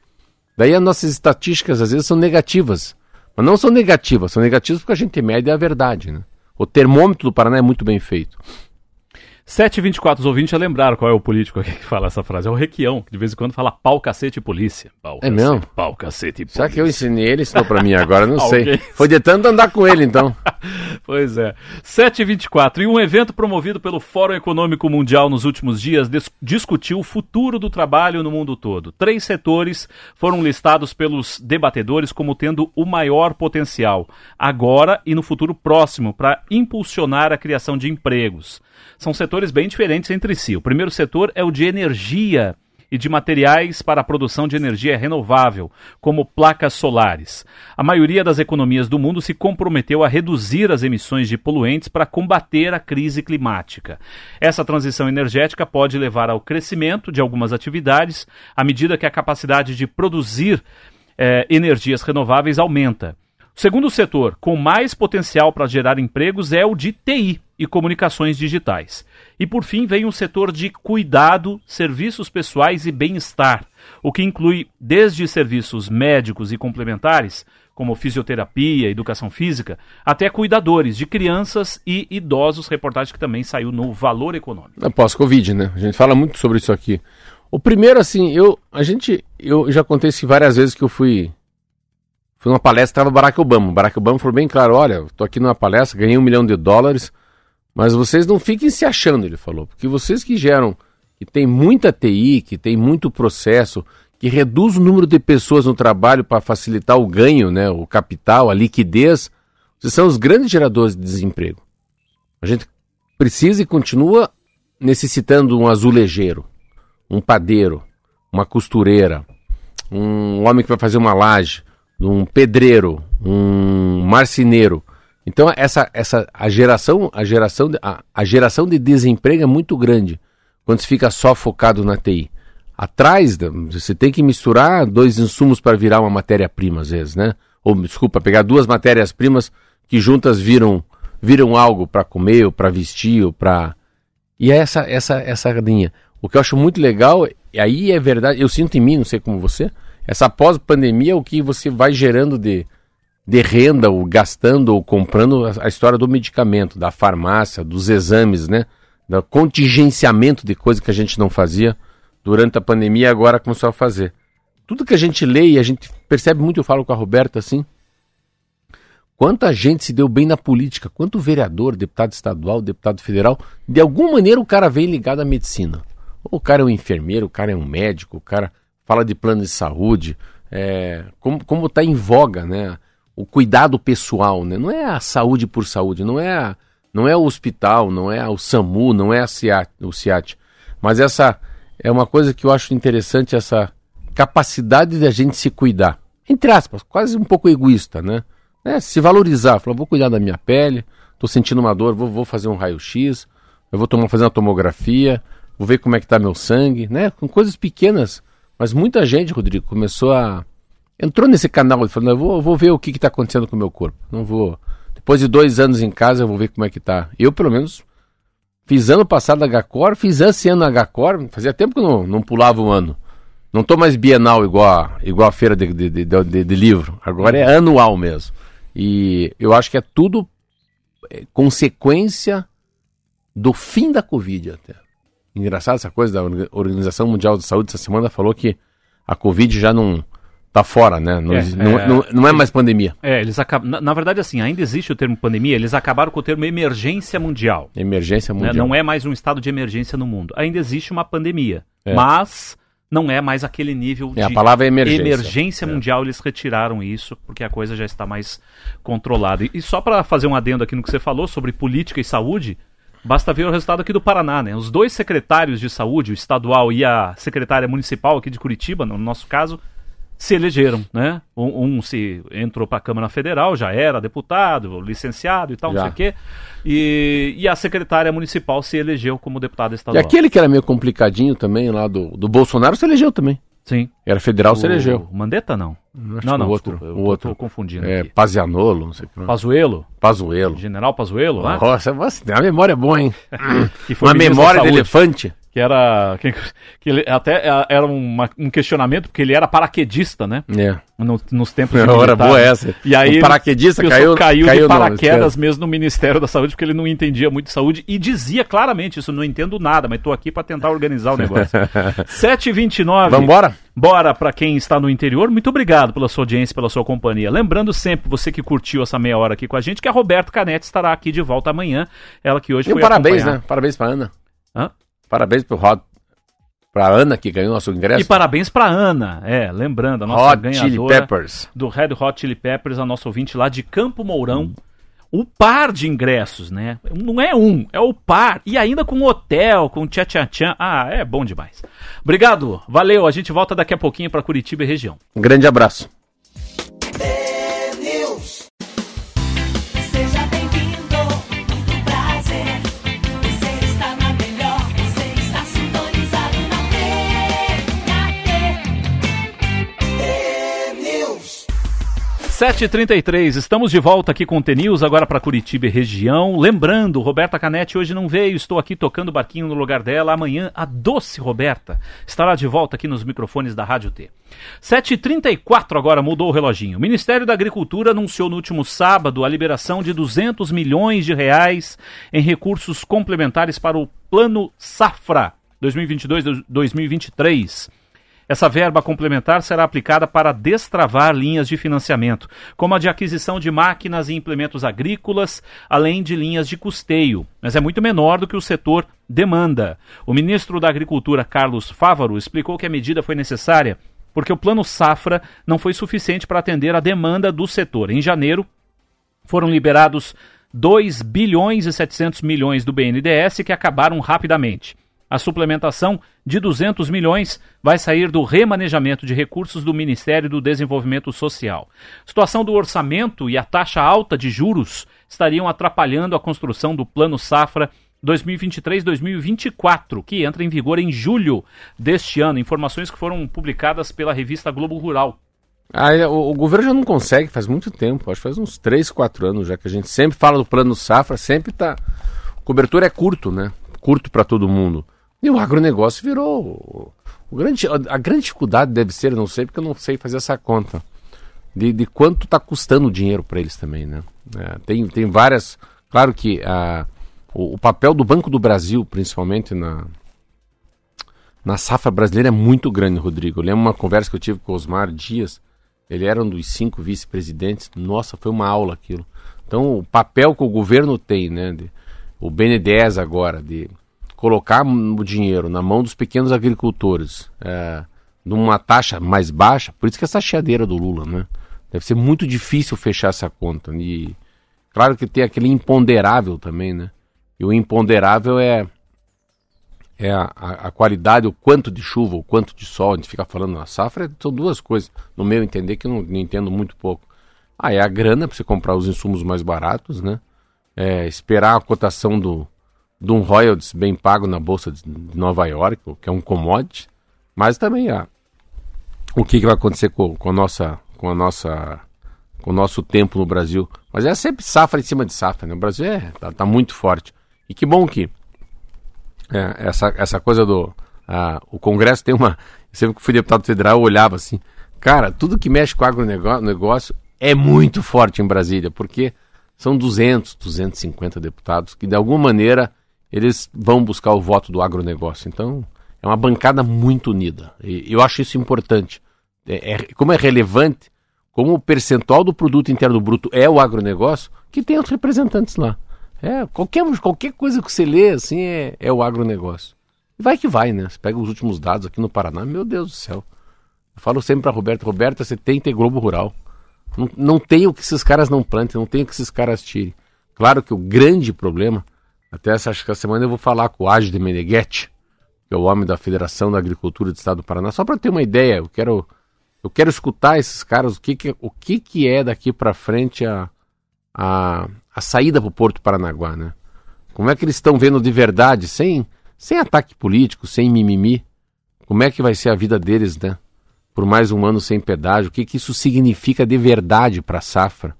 Daí as nossas estatísticas às vezes são negativas. Mas não são negativas, são negativas porque a gente mede a verdade. Né? O termômetro do Paraná é muito bem feito. 724, os ouvintes já lembraram qual é o político aqui que fala essa frase. É o Requião, que de vez em quando fala pau, cacete e polícia. Pau, é mesmo? Pau, cacete e polícia. Será que eu ensinei ele, ensinou pra mim agora? Não (laughs) sei. Foi de tanto andar com ele, então. (laughs) pois é. 724. E um evento promovido pelo Fórum Econômico Mundial nos últimos dias discutiu o futuro do trabalho no mundo todo. Três setores foram listados pelos debatedores como tendo o maior potencial, agora e no futuro próximo, para impulsionar a criação de empregos. São setores bem diferentes entre si. O primeiro setor é o de energia e de materiais para a produção de energia renovável, como placas solares. A maioria das economias do mundo se comprometeu a reduzir as emissões de poluentes para combater a crise climática. Essa transição energética pode levar ao crescimento de algumas atividades à medida que a capacidade de produzir eh, energias renováveis aumenta. O segundo setor com mais potencial para gerar empregos é o de TI e comunicações digitais. E por fim vem o setor de cuidado, serviços pessoais e bem-estar, o que inclui desde serviços médicos e complementares, como fisioterapia, educação física, até cuidadores de crianças e idosos, reportagem que também saiu no Valor Econômico. É pós-Covid, né? A gente fala muito sobre isso aqui. O primeiro, assim, eu, a gente, eu já contei isso várias vezes que eu fui Fui numa palestra, estava Barack Obama. Barack Obama falou bem claro: olha, estou aqui numa palestra, ganhei um milhão de dólares, mas vocês não fiquem se achando, ele falou, porque vocês que geram, que tem muita TI, que tem muito processo, que reduz o número de pessoas no trabalho para facilitar o ganho, né, o capital, a liquidez, vocês são os grandes geradores de desemprego. A gente precisa e continua necessitando um azulejeiro, um padeiro, uma costureira, um homem que vai fazer uma laje um pedreiro, um marceneiro. Então essa, essa a geração a geração de, a, a geração de desemprego é muito grande quando se fica só focado na TI. Atrás você tem que misturar dois insumos para virar uma matéria-prima às vezes, né? Ou desculpa, pegar duas matérias-primas que juntas viram viram algo para comer, ou para vestir, ou para e é essa essa essa linha. O que eu acho muito legal, e aí é verdade, eu sinto em mim, não sei como você, essa pós-pandemia, o que você vai gerando de, de renda, ou gastando ou comprando a, história do medicamento, da farmácia, dos exames, né? Do contingenciamento de coisas que a gente não fazia durante a pandemia agora começou a fazer. Tudo que a gente lê e a gente percebe muito, eu falo com a Roberta assim, quanta gente se deu bem na política, quanto vereador, deputado estadual, deputado federal, de alguma maneira o cara vem ligado à medicina. Ou o cara é um enfermeiro, o cara é um médico, o cara fala de plano de saúde, é, como está em voga, né? O cuidado pessoal, né? Não é a saúde por saúde, não é a, Não é o hospital, não é o SAMU, não é a CIAT, o CIAT. Mas essa é uma coisa que eu acho interessante, essa capacidade de a gente se cuidar. Entre aspas, quase um pouco egoísta, né? É, se valorizar, falar, vou cuidar da minha pele, estou sentindo uma dor, vou, vou fazer um raio-x, eu vou tomar, fazer uma tomografia, vou ver como é que está meu sangue, né? Com coisas pequenas. Mas muita gente, Rodrigo, começou a. Entrou nesse canal e falou, eu vou, vou ver o que está acontecendo com o meu corpo. Não vou. Depois de dois anos em casa, eu vou ver como é que tá. Eu, pelo menos, fiz ano passado HCor, fiz esse ano HCor, fazia tempo que eu não, não pulava um ano. Não tô mais bienal igual a, igual a feira de, de, de, de livro. Agora é anual mesmo. E eu acho que é tudo é, consequência do fim da Covid até. Engraçado essa coisa da Organização Mundial de Saúde essa semana falou que a Covid já não tá fora, né? Não é, não, é, não, não é mais pandemia. É, eles acabam. Na, na, verdade, assim, ainda existe o termo pandemia, eles acabaram com o termo emergência mundial. Emergência né? mundial. Né? Não é mais um estado de emergência no mundo. Ainda existe uma pandemia. É. Mas não é mais aquele nível é, de a palavra é emergência, emergência é. mundial. Eles retiraram isso porque a coisa já está mais controlada. E, e só para fazer um adendo aqui no que você falou sobre política e saúde, Basta ver o resultado aqui do Paraná, né? Os dois secretários de saúde, o estadual e a secretária municipal aqui de Curitiba, no nosso caso, se elegeram, né? Um, um se entrou para a Câmara Federal, já era deputado, licenciado e tal, já. não sei o quê. E, e a secretária municipal se elegeu como deputada estadual. E aquele que era meio complicadinho também, lá do, do Bolsonaro, se elegeu também. Sim. Era federal, o, se elegeu. O Mandetta não. Acho não, não, o outro. Desculpa, o outro. Tô confundindo. É, aqui. Pazianolo, não sei o que. Pazuelo? Pazuelo. General Pazuelo, né? Nossa, você, a memória é boa, hein? (laughs) Uma memória de elefante que era que, que até é, era uma, um questionamento porque ele era paraquedista, né? É. No, nos tempos de (laughs) Hora boa essa. E aí o paraquedista caiu, caiu, caiu de paraquedas mesmo no Ministério da Saúde porque ele não entendia muito de saúde e dizia claramente isso, não entendo nada, mas estou aqui para tentar organizar o negócio. 7h29. Vamos embora? Bora para quem está no interior. Muito obrigado pela sua audiência, pela sua companhia. Lembrando sempre, você que curtiu essa meia hora aqui com a gente, que a Roberta Canete estará aqui de volta amanhã. Ela que hoje e foi parabéns, acompanhar. né? Parabéns para Ana. Hã? Parabéns pro Rod. Pra Ana que ganhou nosso ingresso. E parabéns pra Ana, é, lembrando, a nossa Hot ganhadora Chili Peppers. do Red Hot Chili Peppers, a nossa ouvinte lá de Campo Mourão. Hum. O par de ingressos, né? Não é um, é o par. E ainda com hotel, com tchan. Ah, é bom demais. Obrigado, valeu. A gente volta daqui a pouquinho para Curitiba e região. Um grande abraço. Sete h estamos de volta aqui com o TNews, agora para Curitiba e região. Lembrando, Roberta Canetti hoje não veio, estou aqui tocando barquinho no lugar dela. Amanhã a doce Roberta estará de volta aqui nos microfones da Rádio T. 7h34 agora mudou o reloginho. O Ministério da Agricultura anunciou no último sábado a liberação de 200 milhões de reais em recursos complementares para o Plano Safra 2022-2023. Essa verba complementar será aplicada para destravar linhas de financiamento, como a de aquisição de máquinas e implementos agrícolas, além de linhas de custeio, mas é muito menor do que o setor demanda. O ministro da Agricultura, Carlos Fávaro, explicou que a medida foi necessária porque o plano Safra não foi suficiente para atender a demanda do setor. Em janeiro, foram liberados 2 bilhões e 700 milhões do BNDES que acabaram rapidamente. A suplementação de 200 milhões vai sair do remanejamento de recursos do Ministério do Desenvolvimento Social. Situação do orçamento e a taxa alta de juros estariam atrapalhando a construção do Plano Safra 2023-2024, que entra em vigor em julho deste ano. Informações que foram publicadas pela revista Globo Rural. O, o, governo já não consegue, faz muito tempo, acho que faz uns 3, 4 anos já que a gente sempre fala do plano safra, sempre tá. Cobertura é curto, né? Curto para todo mundo. E o agronegócio virou. O grande, a grande dificuldade deve ser, não sei, porque eu não sei fazer essa conta, de, de quanto está custando o dinheiro para eles também, né? É, tem, tem várias. Claro que a, o, o, papel do Banco do Brasil, principalmente na, na safra brasileira, é muito grande, Rodrigo. Eu lembro uma conversa que eu tive com o Osmar Dias, ele era um dos cinco vice-presidentes. Nossa, foi uma aula aquilo. Então, o papel que o governo tem, né? De, o BNDES agora, de colocar o dinheiro na mão dos pequenos agricultores é, numa taxa mais baixa, por isso que essa chiadeira do Lula, né? Deve ser muito difícil fechar essa conta. E Claro que tem aquele imponderável também, né? E o imponderável é, é a, a, qualidade, o quanto de chuva, o quanto de sol. A gente fica falando na safra, são duas coisas. No meu entender, que eu não, não entendo muito pouco. Ah, é a grana para você comprar os insumos mais baratos, né? É, esperar a cotação do, de um royalties bem pago na bolsa de Nova York, que é um commodity, mas também a, o que, que vai acontecer com, com a nossa, com a nossa com o nosso tempo no Brasil. Mas é sempre safra em cima de safra, né? O Brasil é, tá, tá muito forte. E que bom que é, essa, essa coisa do. o Congresso tem uma. Sempre que fui deputado federal, eu olhava assim. Cara, tudo que mexe com agronegócio é muito forte em Brasília, porque são 200, 250 deputados que, de alguma maneira, eles vão buscar o voto do agronegócio. Então, é uma bancada muito unida. E eu acho isso importante. É, é, como é relevante, como o percentual do produto interno bruto é o agronegócio, que tem os representantes lá. É, qualquer, qualquer coisa que você lê, assim, é, é o agronegócio. E vai que vai, né? Você pega os últimos dados aqui no Paraná, meu Deus do céu. Eu falo sempre para Roberto, Roberta, você tem que ter Globo Rural. Não, não tem o que esses caras não plantem, não tem o que esses caras tirem. Claro que o grande problema, até essa, acho que essa semana eu vou falar com o Ágio de Meneghetti, que é o homem da Federação da Agricultura do Estado do Paraná, só para ter uma ideia, eu quero eu quero escutar esses caras, o que, que, o que, que é daqui para frente a, a, a saída para o Porto Paranaguá, né? Como é que eles estão vendo de verdade, sem, sem ataque político, sem mimimi? Como é que vai ser a vida deles, né? Por mais um ano sem pedágio, o que, que isso significa de verdade para a safra,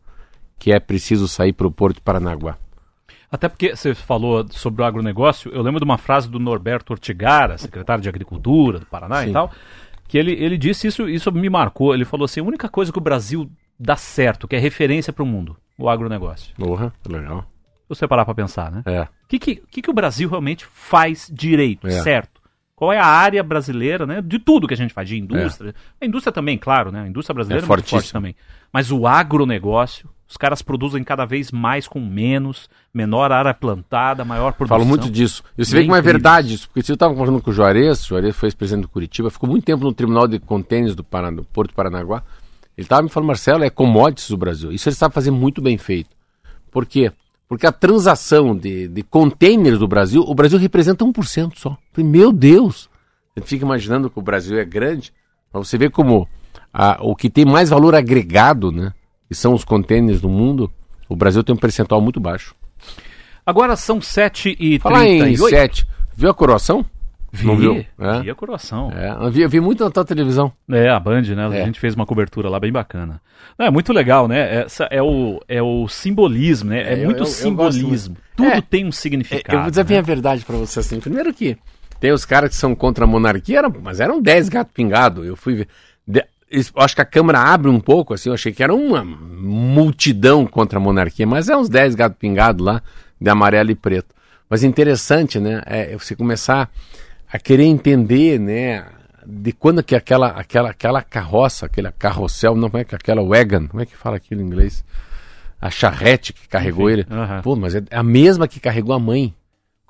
que é preciso sair para o Porto Paranaguá? Até porque você falou sobre o agronegócio, eu lembro de uma frase do Norberto Ortigara, secretário de Agricultura do Paraná Sim. e tal, que ele, ele disse isso, isso me marcou. Ele falou assim: a única coisa que o Brasil dá certo, que é referência para o mundo, o agronegócio. Porra, legal. Você parar para pensar, né? É. O que, que, que, o Brasil realmente faz direito, é. certo? Qual é a área brasileira, né? De tudo que a gente faz, de indústria. É. A indústria também, claro, né? A indústria brasileira é, é muito forte também. Mas o agronegócio, os caras produzem cada vez mais com menos, menor área plantada, maior produção. Falo muito disso. E você vê como é verdade isso, porque eu estava conversando com o Juarez, o Juarez foi presidente do Curitiba, ficou muito tempo no Tribunal de Contêineres do, Paraná, do Porto Paranaguá. Ele estava me falando, Marcelo, é commodities do Brasil. Isso ele sabe fazer muito bem feito. Por quê? Porque a transação de, de containers do Brasil, o Brasil representa 1% só. Meu Deus! Gente fica imaginando que o Brasil é grande, mas você vê como a, o que tem mais valor agregado, né? Que são os contêineres do mundo, o Brasil tem um percentual muito baixo. Agora são 7 e Falar em 7, viu a coroação? Vi, Não viu? É. vi a coroação. É, eu vi, eu vi muito na tua televisão. É, a Band, né? É. A gente fez uma cobertura lá bem bacana. É muito legal, né? Essa é, o, é o simbolismo, né? É, é muito eu, eu, simbolismo. Tudo é, tem um significado. eu vou dizer né? a verdade para você assim. Primeiro que tem os caras que são contra a monarquia, mas eram 10 gatos pingados. Eu fui ver. De, acho que a Câmara abre um pouco, assim, eu achei que era uma multidão contra a monarquia, mas é uns 10 gatos pingados lá, de amarelo e preto. Mas interessante, né, é você começar a querer entender, né, de quando que aquela, aquela, aquela carroça, aquele carrossel, não é que aquela wagon, como é que fala aquilo em inglês? A charrete que carregou Enfim, ele. Uh -huh. Pô, mas é a mesma que carregou a mãe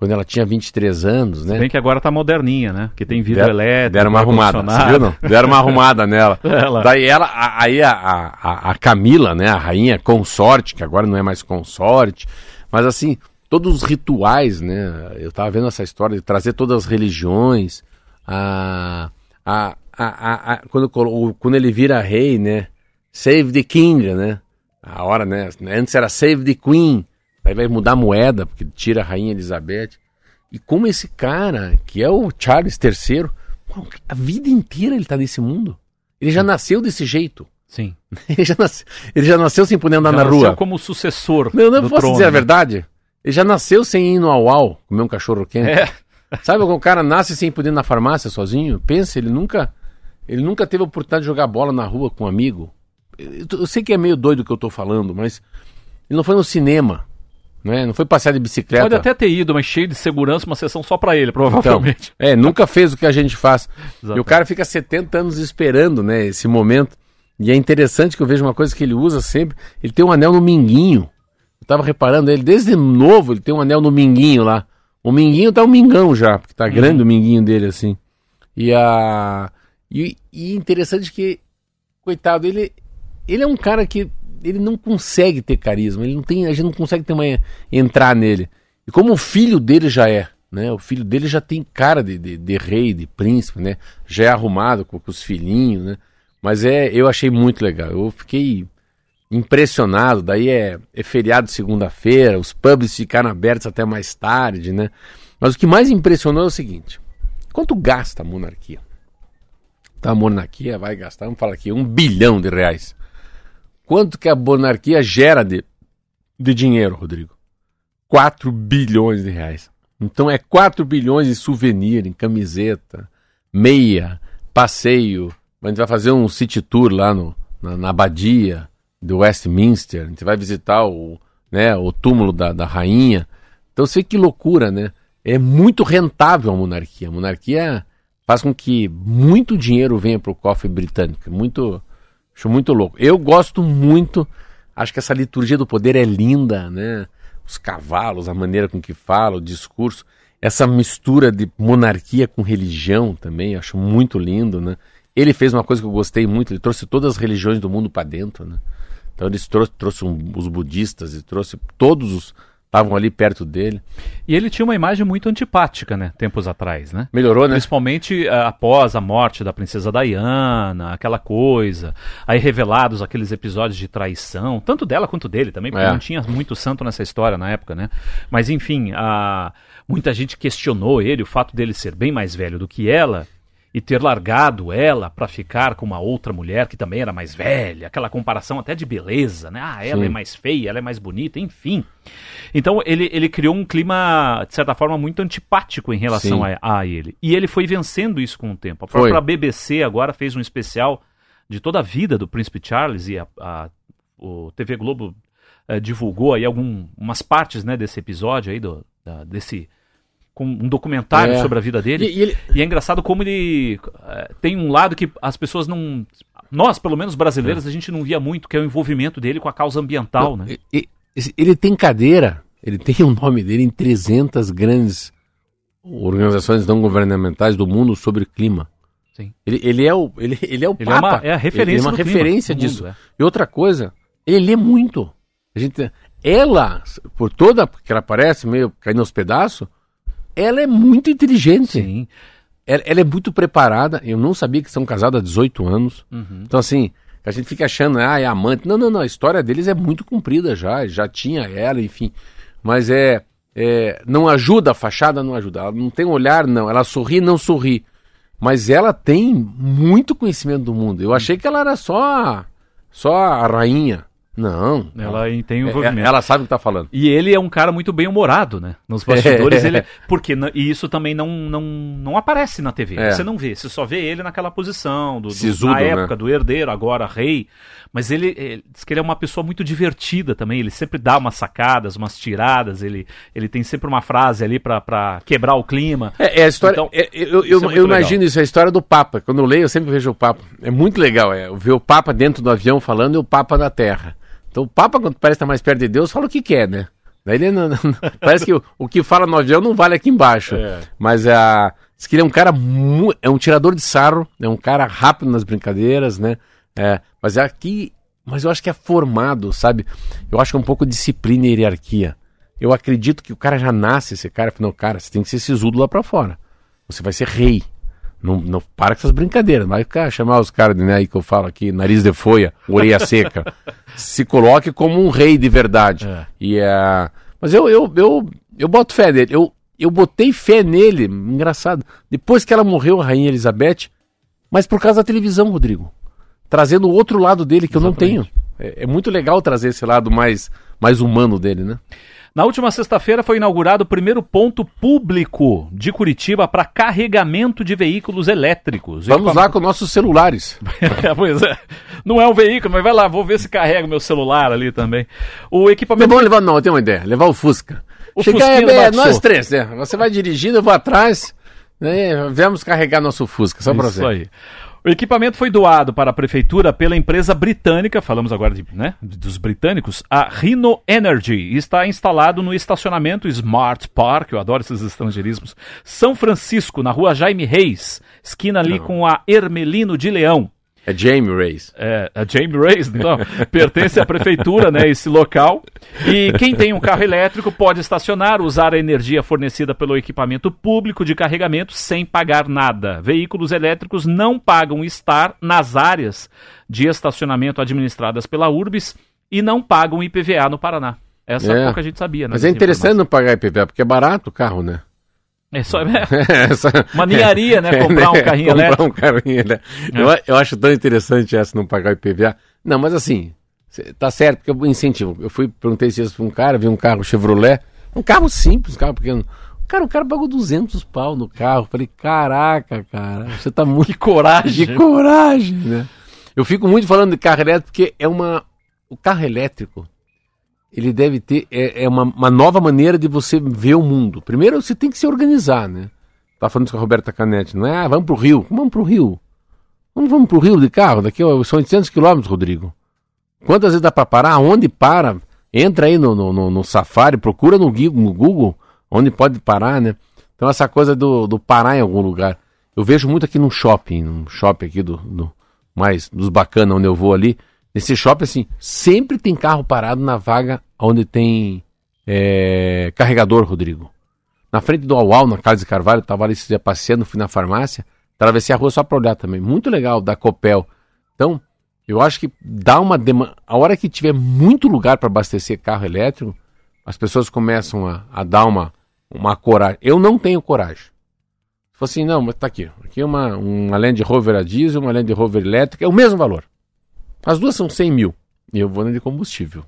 quando ela tinha 23 anos, né? Se bem que agora tá moderninha, né? Que tem vidro Der, elétrico. Deram uma arrumada, você viu não? Deram uma arrumada nela. (laughs) ela. Daí ela, aí a, a, a, Camila, né? A rainha consorte, que agora não é mais consorte, mas assim, todos os rituais, né? Eu tava vendo essa história de trazer todas as religiões, a, a, a, a quando, quando ele vira rei, né? Save the King, né? A hora, né? Antes era Save the Queen. Aí vai mudar a moeda, porque tira a rainha Elizabeth. E como esse cara, que é o Charles III, a vida inteira ele está nesse mundo. Ele já nasceu desse jeito. Sim. (laughs) ele, já nasceu, ele já nasceu sem poder andar já na rua. nasceu como sucessor. Não, não posso trono, dizer a né? verdade. Ele já nasceu sem ir no au comer um cachorro quente. É. Sabe quando o cara nasce sem poder ir na farmácia sozinho? Pensa, ele nunca, ele nunca teve a oportunidade de jogar bola na rua com um amigo. Eu, eu sei que é meio doido o que eu estou falando, mas ele não foi no cinema. Né? Não foi passear de bicicleta. Pode até ter ido, mas cheio de segurança, uma sessão só para ele, (laughs) provavelmente. Então, é, nunca fez o que a gente faz. e o cara fica 70 anos esperando, né, esse momento. E é interessante que eu vejo uma coisa que ele usa sempre. Ele tem um anel no minguinho. Eu tava reparando, ele desde novo ele tem um anel no minguinho lá. O minguinho tá um mingão já, porque tá uhum. grande o minguinho dele assim. E a e, e interessante que coitado, ele ele é um cara que ele não consegue ter carisma, ele não tem, a gente não consegue ter uma, entrar nele. E como o filho dele já é, né? O filho dele já tem cara de, de, de rei, de príncipe, né? Já é arrumado com, com, os filhinhos, né? Mas é, eu achei muito legal. Eu fiquei impressionado. Daí é, é feriado segunda-feira, os pubs ficaram abertos até mais tarde, né? Mas o que mais impressionou é o seguinte: quanto gasta a monarquia? Tá, a monarquia vai gastar, vamos falar aqui, um bilhão de reais. Quanto que a monarquia gera de, de dinheiro, Rodrigo? 4 bilhões de reais. Então é 4 bilhões em souvenir, em camiseta, meia, passeio. A gente vai fazer um city tour lá no, na, na abadia do Westminster. A gente vai visitar o, né, o túmulo da, da rainha. Então você vê que loucura, né? É muito rentável a monarquia. A monarquia faz com que muito dinheiro venha para o cofre britânico. Muito, acho muito louco. Eu gosto muito, acho que essa liturgia do poder é linda, né? os cavalos, a maneira com que fala, o discurso, essa mistura de monarquia com religião também, acho muito lindo, né? Ele fez uma coisa que eu gostei muito, ele trouxe todas as religiões do mundo para dentro, né? Então ele trouxe, trouxe um, os budistas, e trouxe todos os estavam ali perto dele. E ele tinha uma imagem muito antipática, né, tempos atrás, né? Melhorou, né? Principalmente uh, após a morte da princesa Diana, aquela coisa. Aí revelados aqueles episódios de traição, tanto dela quanto dele também, porque é. não tinha muito santo nessa história na época, né? Mas enfim, uh, muita gente questionou ele, o fato dele ser bem mais velho do que ela e ter largado ela para ficar com uma outra mulher que também era mais velha, aquela comparação até de beleza, né? Ah, ela é Sim. é mais feia, ela é mais bonita, enfim. Então ele, ele criou um clima, de certa forma, muito antipático em relação a, a, ele. E ele foi vencendo isso com o tempo. A própria foi. BBC agora fez um especial de toda a vida do Príncipe Charles e a, a o TV Globo eh, divulgou aí algumas partes né, desse episódio aí, do, da, desse com um documentário é. sobre a vida dele. E, e, ele... e, é engraçado como ele é, tem um lado que as pessoas não. Nós, pelo menos brasileiros, é. a gente não via muito, que é o envolvimento dele com a causa ambiental, não, né? E, ele tem cadeira, ele tem o nome dele em 300 grandes organizações não governamentais do mundo sobre clima. Sim. Ele, ele é o, ele, ele é o ele Papa. É, uma, é a referência, ele é uma referência disso. Mundo, é. E outra coisa, ele lê muito. A gente, ela, por toda, porque ela parece meio caindo aos pedaços, ela é muito inteligente. Sim. Ela, ela, é muito preparada. Eu não sabia que são casados há 18 anos. Uhum. Então, assim, a gente fica achando, ah, é amante. Não, não, não. A história deles é muito comprida já. Já tinha ela, enfim. Mas é. é não ajuda, a fachada não ajuda. Ela não tem olhar, não. Ela sorri, não sorri. Mas ela tem muito conhecimento do mundo. Eu achei que ela era só, só a rainha. Não. Ela não. tem um é, envolvimento. Ela sabe o que tá falando. E ele é um cara muito bem humorado, né? Nos bastidores, é. (laughs) ele. Porque e isso também não, não, não aparece na TV. É. Você não vê. Você só vê ele naquela posição, do, do na época, né? do herdeiro, agora rei. Mas ele, ele, diz que ele é uma pessoa muito divertida também. Ele sempre dá umas sacadas, umas tiradas. Ele, ele tem sempre uma frase ali para quebrar o clima. É, é a história. Então, é, eu eu, é eu imagino isso, a história do Papa. Quando eu leio, eu sempre vejo o Papa. É muito legal. É, ver o Papa dentro do avião falando e o Papa da Terra. Então o Papa, quando parece estar mais perto de Deus, fala o que quer, né? Daí ele não, não, (laughs) parece que o, o, que fala no avião não vale aqui embaixo. É. Mas a, diz que ele é um cara, mu, é um tirador de sarro, é um cara rápido nas brincadeiras, né? É, mas é aqui, mas eu acho que é formado, sabe? Eu acho que é um pouco disciplina e hierarquia. Eu acredito que o cara já nasce, esse cara, não, cara, você tem que ser sisudo lá para fora. Você vai ser rei. Não, não para com essas brincadeiras. Vai ficar, chamar os caras né, aí que eu falo aqui, nariz de folha, orelha (laughs) seca. Se coloque como um rei de verdade. É. E, uh, mas eu, eu, eu, eu boto fé nele. Eu, eu botei fé nele, engraçado. Depois que ela morreu, a Rainha Elizabeth, mas por causa da televisão, Rodrigo. Trazendo o outro lado dele que Exatamente. eu não tenho. É, é muito legal trazer esse lado mais, mais humano dele, né? Na última sexta-feira foi inaugurado o primeiro ponto público de Curitiba para carregamento de veículos elétricos. Vamos lá com nossos celulares. (laughs) pois é. Não é um veículo, mas vai lá, vou ver se carrega meu celular ali também. O equipamento. Não é bom levar, não, eu tenho uma ideia. Levar o Fusca. O Chegar, é, é, nós três, né? Você vai dirigindo, eu vou atrás. Né? Vamos carregar nosso Fusca, só para você. Isso aí. O equipamento foi doado para a prefeitura pela empresa britânica, falamos agora de, né, dos britânicos, a Rhino Energy, e está instalado no estacionamento Smart Park, eu adoro esses estrangeirismos, São Francisco, na rua Jaime Reis, esquina ali Não. com a Hermelino de Leão. É Jamie Reis. É, a Jamie Reis, então, pertence à prefeitura, né, esse local. E quem tem um carro elétrico pode estacionar, usar a energia fornecida pelo equipamento público de carregamento sem pagar nada. Veículos elétricos não pagam estar nas áreas de estacionamento administradas pela Urbis e não pagam IPVA no Paraná. Essa é, é o que a gente sabia, né? Mas é interessante não pagar IPVA, porque é barato o carro, né? É só (laughs) é, uma ninharia, (laughs) né? Comprar um carrinho comprar elétrico. um carrinho né? Eu, eu acho tão interessante essa não pagar o IPVA. Não, mas assim, tá certo, porque eu incentivo. Eu fui, perguntei esses dias pra um cara, vi um carro Chevrolet, um carro simples, um carro pequeno. Cara, o cara pagou 200 pau no carro. Falei, caraca, cara, você tá muito. (laughs) Que coragem! Que coragem, né? Eu fico muito falando de carro elétrico porque é uma. O carro elétrico ele deve ter é, é uma, uma, nova maneira de você ver o mundo. Primeiro você tem que se organizar, né? Tá falando isso com a Roberta Canetti, não é? Ah, vamos pro Rio. Vamos pro Rio. Vamos, vamos pro Rio de carro, daqui são 800 quilômetros, Rodrigo. Quantas vezes dá para parar? Onde para? Entra aí no, no, no, Safari, procura no, Google onde pode parar, né? Então essa coisa do, do parar em algum lugar. Eu vejo muito aqui no shopping, no shopping aqui do, do mais dos bacanas onde eu vou ali. Nesse shopping, assim, sempre tem carro parado na vaga onde tem é, carregador, Rodrigo. Na frente do Aual, na Casa de Carvalho, estava ali se passeando, fui na farmácia, atravessei a rua só para olhar também. Muito legal, da Copel. Então, eu acho que dá uma demanda. A hora que tiver muito lugar para abastecer carro elétrico, as pessoas começam a, a dar uma, uma coragem. Eu não tenho coragem. Fosse assim, não, mas tá aqui. Aqui é uma, uma Land Rover a diesel, uma Land Rover elétrica, é o mesmo valor. As duas são 100 mil. E eu vou na de combustível.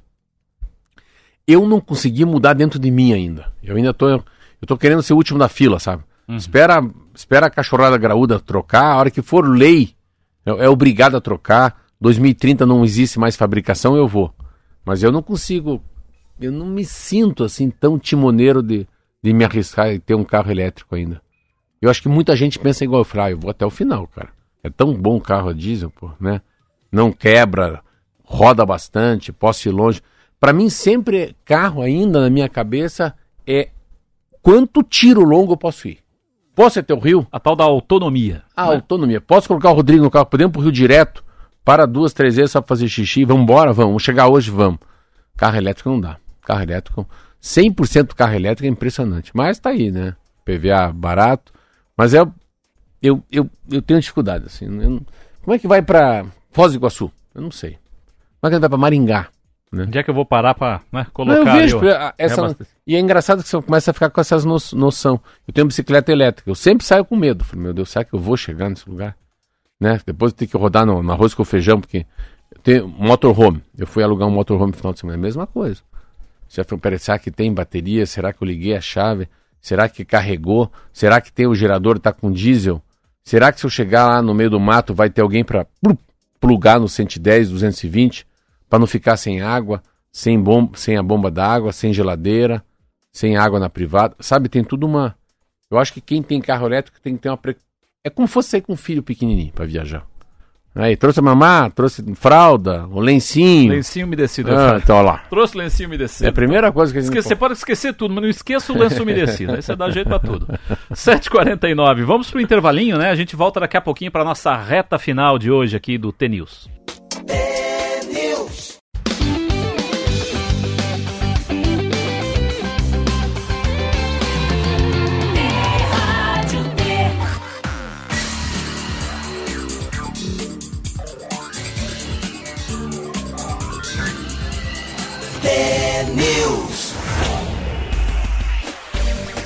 Eu não consegui mudar dentro de mim ainda. Eu ainda tô, eu tô querendo ser o último da fila, sabe? Uhum. Espera, espera a cachorrada graúda trocar. A hora que for lei, é, é obrigado a trocar. 2030 não existe mais fabricação, eu vou. Mas eu não consigo. Eu não me sinto assim tão timoneiro de, de me arriscar e ter um carro elétrico ainda. Eu acho que muita gente pensa igual eu falei, ah, eu vou até o final, cara. É tão bom o carro a diesel, pô, né? Não quebra, roda bastante, posso ir longe. Para mim, sempre carro ainda na minha cabeça é quanto tiro longo eu posso ir. Posso ir até o Rio? A tal da autonomia. A né? autonomia. Posso colocar o Rodrigo no carro, podemos pro Rio direto, para duas, três vezes só pra fazer xixi, vamos embora, vamos, vamos chegar hoje, vamos. Carro elétrico não dá. Carro elétrico, 100% carro elétrico é impressionante. Mas tá aí, né? PVA barato. Mas é, eu, eu, eu tenho dificuldade, assim. Eu, como é que vai para Foz do Iguaçu. Eu não sei. Como é que vai para Maringá? Né? Onde é que eu vou parar para né, colocar não, eu vejo, eu, essa, E é engraçado que você começa a ficar com essas no, noção. Eu tenho bicicleta elétrica. Eu sempre saio com medo. Falei, meu Deus, será que eu vou chegar nesse lugar? Né? Depois eu tenho que rodar no, no arroz com feijão, porque tem motorhome. Eu fui alugar um motorhome no final de semana. É a mesma coisa. Você vai peraí, será que tem bateria? Será que eu liguei a chave? Será que carregou? Será que tem o gerador está com diesel? Será que se eu chegar lá no meio do mato vai ter alguém para plugar no 110, 220, para não ficar sem água, sem, bom, sem a bomba d'água, sem geladeira, sem água na privada. Sabe, tem tudo uma. Eu acho que quem tem carro elétrico tem que ter uma. É como fosse sair com um filho pequenininho para viajar. Aí, trouxe a mamá, trouxe fralda, o lencinho. Lencinho umedecido. Ah, então, olha lá. Trouxe lencinho umedecido. É a primeira coisa que a gente... Esquece, você pode esquecer tudo, mas não esqueça o lenço umedecido. Aí você dá jeito pra tudo. (laughs) 7h49. Vamos pro intervalinho, né? A gente volta daqui a pouquinho pra nossa reta final de hoje aqui do T-News. T-News.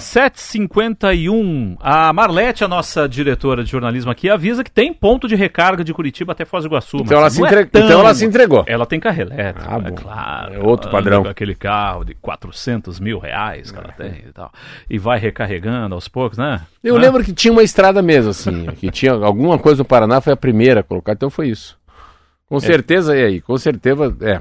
751. A Marlete, a nossa diretora de jornalismo aqui, avisa que tem ponto de recarga de Curitiba até Foz do Iguaçu. Então, ela se, entre... é tão... então ela se entregou. Ela tem carro elétrico, ah, é claro. É outro padrão. aquele carro de 400 mil reais que ela tem e tal. E vai recarregando aos poucos, né? Eu ah. lembro que tinha uma estrada mesmo, assim. (laughs) que tinha alguma coisa no Paraná, foi a primeira a colocar, então foi isso. Com é. certeza, e aí? Com certeza, é.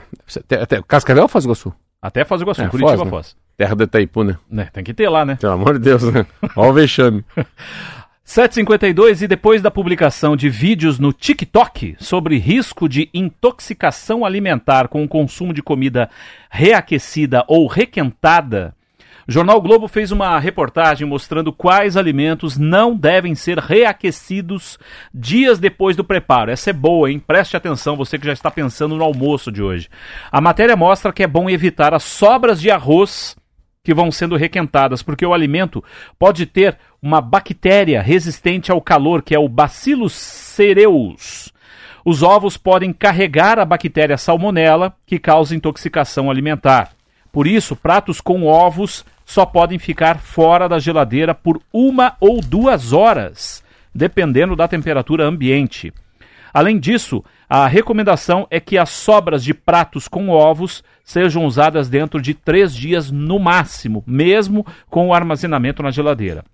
Até, Cascavel ou Foz do Iguaçu? Até Foz do Iguaçu, é, Curitiba, Foz. Né? Foz. Terra do Itaipu, né? né? Tem que ter lá, né? Pelo amor de Deus, né? Olha o vexame. (laughs) 752 e depois da publicação de vídeos no TikTok sobre risco de intoxicação alimentar com o consumo de comida reaquecida ou requentada, O Jornal Globo fez uma reportagem mostrando quais alimentos não devem ser reaquecidos dias depois do preparo. Essa é boa, hein? Preste atenção, você que já está pensando no almoço de hoje. A matéria mostra que é bom evitar as sobras de arroz que vão sendo requentadas, porque o alimento pode ter uma bactéria resistente ao calor, que é o Bacillus cereus. Os ovos podem carregar a bactéria salmonela, que causa intoxicação alimentar. Por isso, pratos com ovos só podem ficar fora da geladeira por uma ou duas horas, dependendo da temperatura ambiente. Além disso, a recomendação é que as sobras de pratos com ovos sejam usadas dentro de três dias no máximo, mesmo com o armazenamento na geladeira.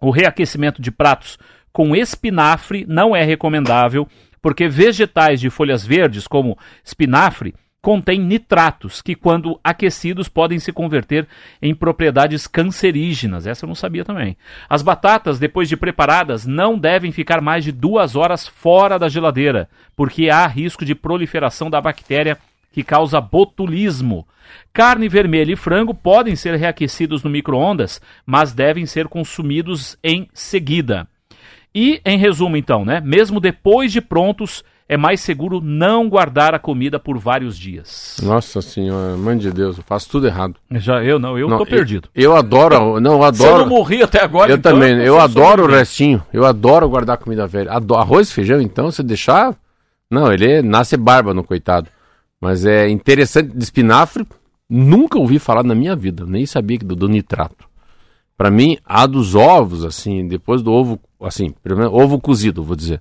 O reaquecimento de pratos com espinafre não é recomendável, porque vegetais de folhas verdes, como espinafre, contém nitratos que, quando aquecidos, podem se converter em propriedades cancerígenas. Essa eu não sabia também. As batatas, depois de preparadas, não devem ficar mais de duas horas fora da geladeira, porque há risco de proliferação da bactéria que causa botulismo. Carne vermelha e frango podem ser reaquecidos no micro-ondas, mas devem ser consumidos em seguida. E, em resumo, então, né? Mesmo depois de prontos, é mais seguro não guardar a comida por vários dias. Nossa senhora, mãe de Deus, eu faço tudo errado. Já eu não, eu não, tô perdido. Eu, eu adoro, não, eu adoro. Você não morri até agora, Eu então, também, eu, eu adoro o restinho. Eu adoro guardar comida velha. Adoro, arroz e feijão, então, se deixar, não, ele nasce barba no coitado. Mas é interessante, de espinafre, nunca ouvi falar na minha vida, nem sabia do, do nitrato. Para mim, a dos ovos, assim, depois do ovo, assim, primeiro, ovo cozido, vou dizer.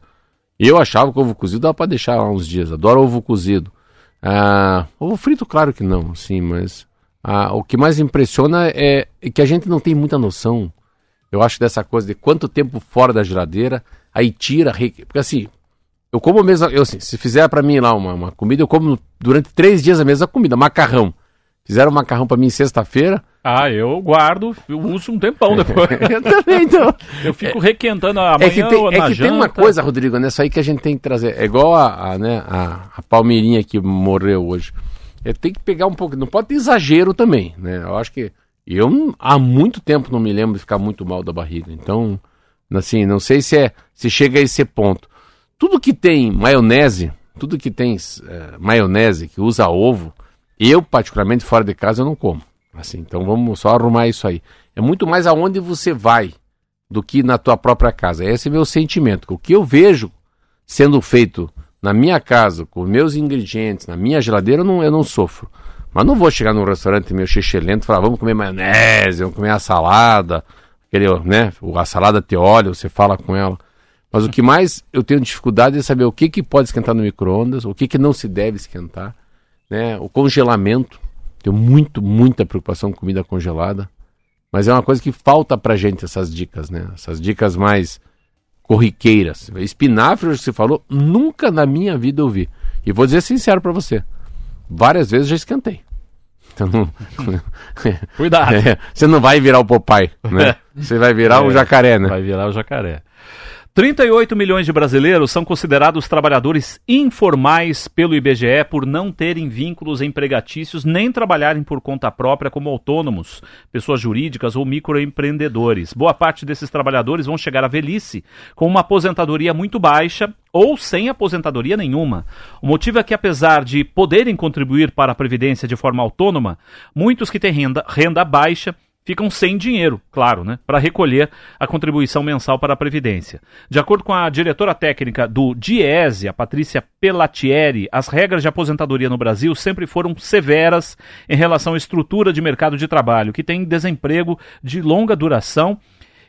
Eu achava que ovo cozido dava para deixar lá uns dias. Adoro ovo cozido. Ah, ovo frito, claro que não, sim, mas ah, o que mais impressiona é, que a gente não tem muita noção. Eu acho dessa coisa de quanto tempo fora da geladeira, aí tira, porque assim, eu como mesmo, eu assim, se fizer para mim lá uma, uma comida, eu como durante três dias a mesma comida, macarrão. Fizeram macarrão para mim sexta-feira, ah, eu guardo, eu uso um tempão depois. (laughs) eu também, então. Eu fico requentando a é que tem, é que tem uma coisa, Rodrigo, nessa aí que a gente tem que trazer. É igual a, a né, a, a Palmeirinha que morreu hoje. É, tem que pegar um pouco, não pode ter exagero também, né? Eu acho que eu há muito tempo não me lembro de ficar muito mal da barriga. Então, assim, não sei se é se chega a esse ponto. Tudo que tem maionese, tudo que tem é, maionese que usa ovo, eu particularmente fora de casa eu não como. Assim, então vamos só arrumar isso aí. É muito mais aonde você vai do que na tua própria casa. Esse é meu sentimento. O que eu vejo sendo feito na minha casa, com meus ingredientes, na minha geladeira, eu não, eu não sofro. Mas não vou chegar num restaurante meio lento e falar, vamos comer maionese, vamos comer a salada, aquele, né, a salada te olha, você fala com ela. Mas o que mais eu tenho dificuldade é saber o que, que pode esquentar no micro-ondas, o que, que não se deve esquentar, né, o congelamento. Tenho muito, muita preocupação com comida congelada. Mas é uma coisa que falta pra gente essas dicas, né? Essas dicas mais corriqueiras. Espinafre, você falou, nunca na minha vida eu vi. E vou dizer sincero para você. Várias vezes já esquentei. (laughs) Então, Cuidado. (laughs) É, você não vai virar o Popeye, né? (laughs) Você vai virar é, o jacaré, né? Vai virar o jacaré. 38 milhões de brasileiros são considerados trabalhadores informais pelo IBGE por não terem vínculos empregatícios nem trabalharem por conta própria como autônomos, pessoas jurídicas ou microempreendedores. Boa parte desses trabalhadores vão chegar à velhice com uma aposentadoria muito baixa ou sem aposentadoria nenhuma. O motivo é que, apesar de poderem contribuir para a Previdência de forma autônoma, muitos que têm renda, renda baixa ficam sem dinheiro, claro, né, para recolher a contribuição mensal para a Previdência. De acordo com a diretora técnica do Diese, a Patrícia Pelatieri, as regras de aposentadoria no Brasil sempre foram severas em relação à estrutura de mercado de trabalho, que tem desemprego de longa duração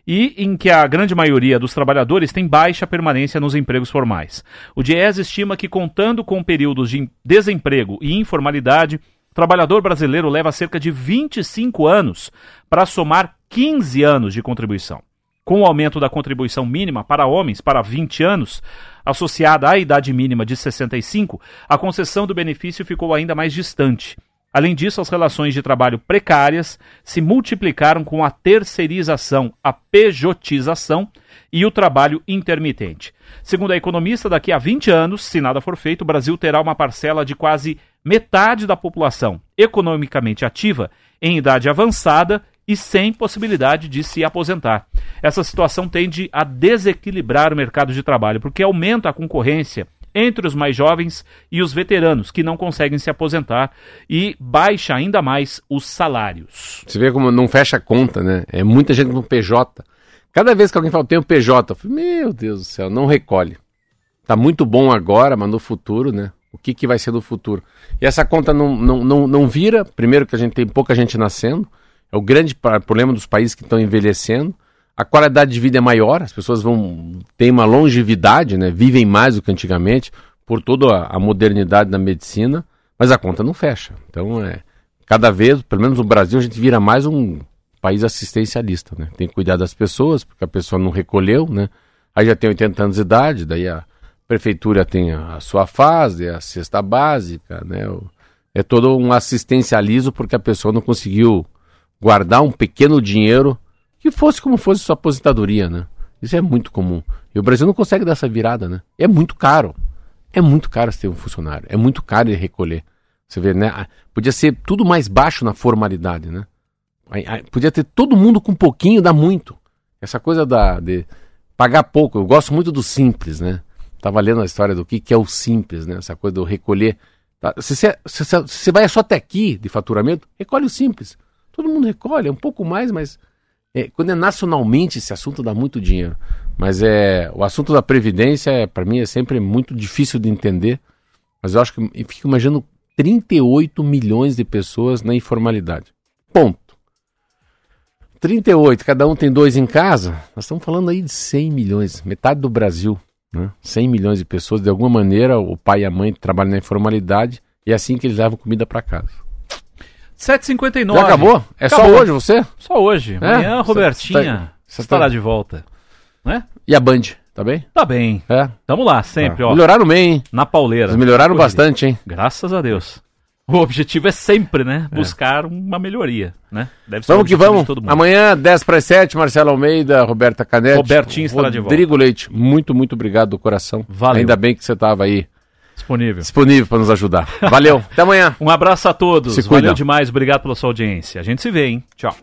e em que a grande maioria dos trabalhadores tem baixa permanência nos empregos formais. O Diese estima que, contando com períodos de desemprego e informalidade, trabalhador brasileiro leva cerca de 25 anos para somar 15 anos de contribuição. Com o aumento da contribuição mínima para homens para 20 anos, associada à idade mínima de 65, a concessão do benefício ficou ainda mais distante. Além disso, as relações de trabalho precárias se multiplicaram com a terceirização, a pejotização e o trabalho intermitente. Segundo a economista, daqui a 20 anos, se nada for feito, o Brasil terá uma parcela de quase metade da população economicamente ativa em idade avançada e sem possibilidade de se aposentar. Essa situação tende a desequilibrar o mercado de trabalho, porque aumenta a concorrência entre os mais jovens e os veteranos que não conseguem se aposentar e baixa ainda mais os salários. Você vê como não fecha a conta, né? É muita gente no PJ. Cada vez que alguém fala, tem o PJ, eu falo, meu Deus do céu, não recolhe. Tá muito bom agora, mas no futuro, né? O que, que vai ser no futuro? E essa conta não, não, não, não vira, primeiro que a gente tem pouca gente nascendo, é o grande problema dos países que estão envelhecendo. A qualidade de vida é maior, as pessoas vão ter uma longevidade, né? vivem mais do que antigamente, por toda a modernidade da medicina, mas a conta não fecha. Então, é, cada vez, pelo menos no Brasil, a gente vira mais um país assistencialista. Né? Tem que cuidar das pessoas, porque a pessoa não recolheu, né? aí já tem 80 anos de idade, daí a prefeitura tem a sua fase, a cesta básica, né? é todo um assistencialismo porque a pessoa não conseguiu guardar um pequeno dinheiro que fosse como fosse sua aposentadoria, né? Isso é muito comum. E o Brasil não consegue dar essa virada, né? É muito caro. É muito caro ter um funcionário. É muito caro ele recolher. Você vê, né? Ah, podia ser tudo mais baixo na formalidade, né? Podia ter todo mundo com pouquinho, dá muito. Essa coisa da, de pagar pouco. Eu gosto muito do simples, né? Estava lendo a história do que, que é o simples, né? Essa coisa do recolher. Tá? Se você, vai só até aqui de faturamento, recolhe o simples. Todo mundo recolhe, é um pouco mais, mas é, quando é nacionalmente esse assunto dá muito dinheiro. Mas é o assunto da previdência, é, para mim, é sempre muito difícil de entender. Mas eu acho que eu fico imaginando 38 milhões de pessoas na informalidade. Ponto. 38, cada um tem dois em casa. Nós estamos falando aí de 100 milhões, metade do Brasil. Né? 100 milhões de pessoas, de alguma maneira, o pai e a mãe trabalham na informalidade e é assim que eles levam comida para casa. 7h59. Já acabou? É acabou. só hoje você? Só hoje. É? Amanhã, Robertinha você estará tá... de volta. Né? E a Band, tá bem? Tá bem. É. Tamo lá, sempre, ah. ó. Melhoraram bem, hein? Na pauleira. Eles melhoraram bastante, hein? Graças a Deus. O objetivo é sempre, né? É. Buscar é. uma melhoria, né? Deve ser vamos que vamos. Amanhã, 10 para 7, Marcelo Almeida, Roberta Canete. Robertinho estará de volta. Rodrigo Leite, muito, muito obrigado do coração. Valeu. Ainda bem que você estava aí Disponível. Disponível para nos ajudar. Valeu. (laughs) Até amanhã. Um abraço a todos. Se Valeu demais. Obrigado pela sua audiência. A gente se vê, hein? Tchau.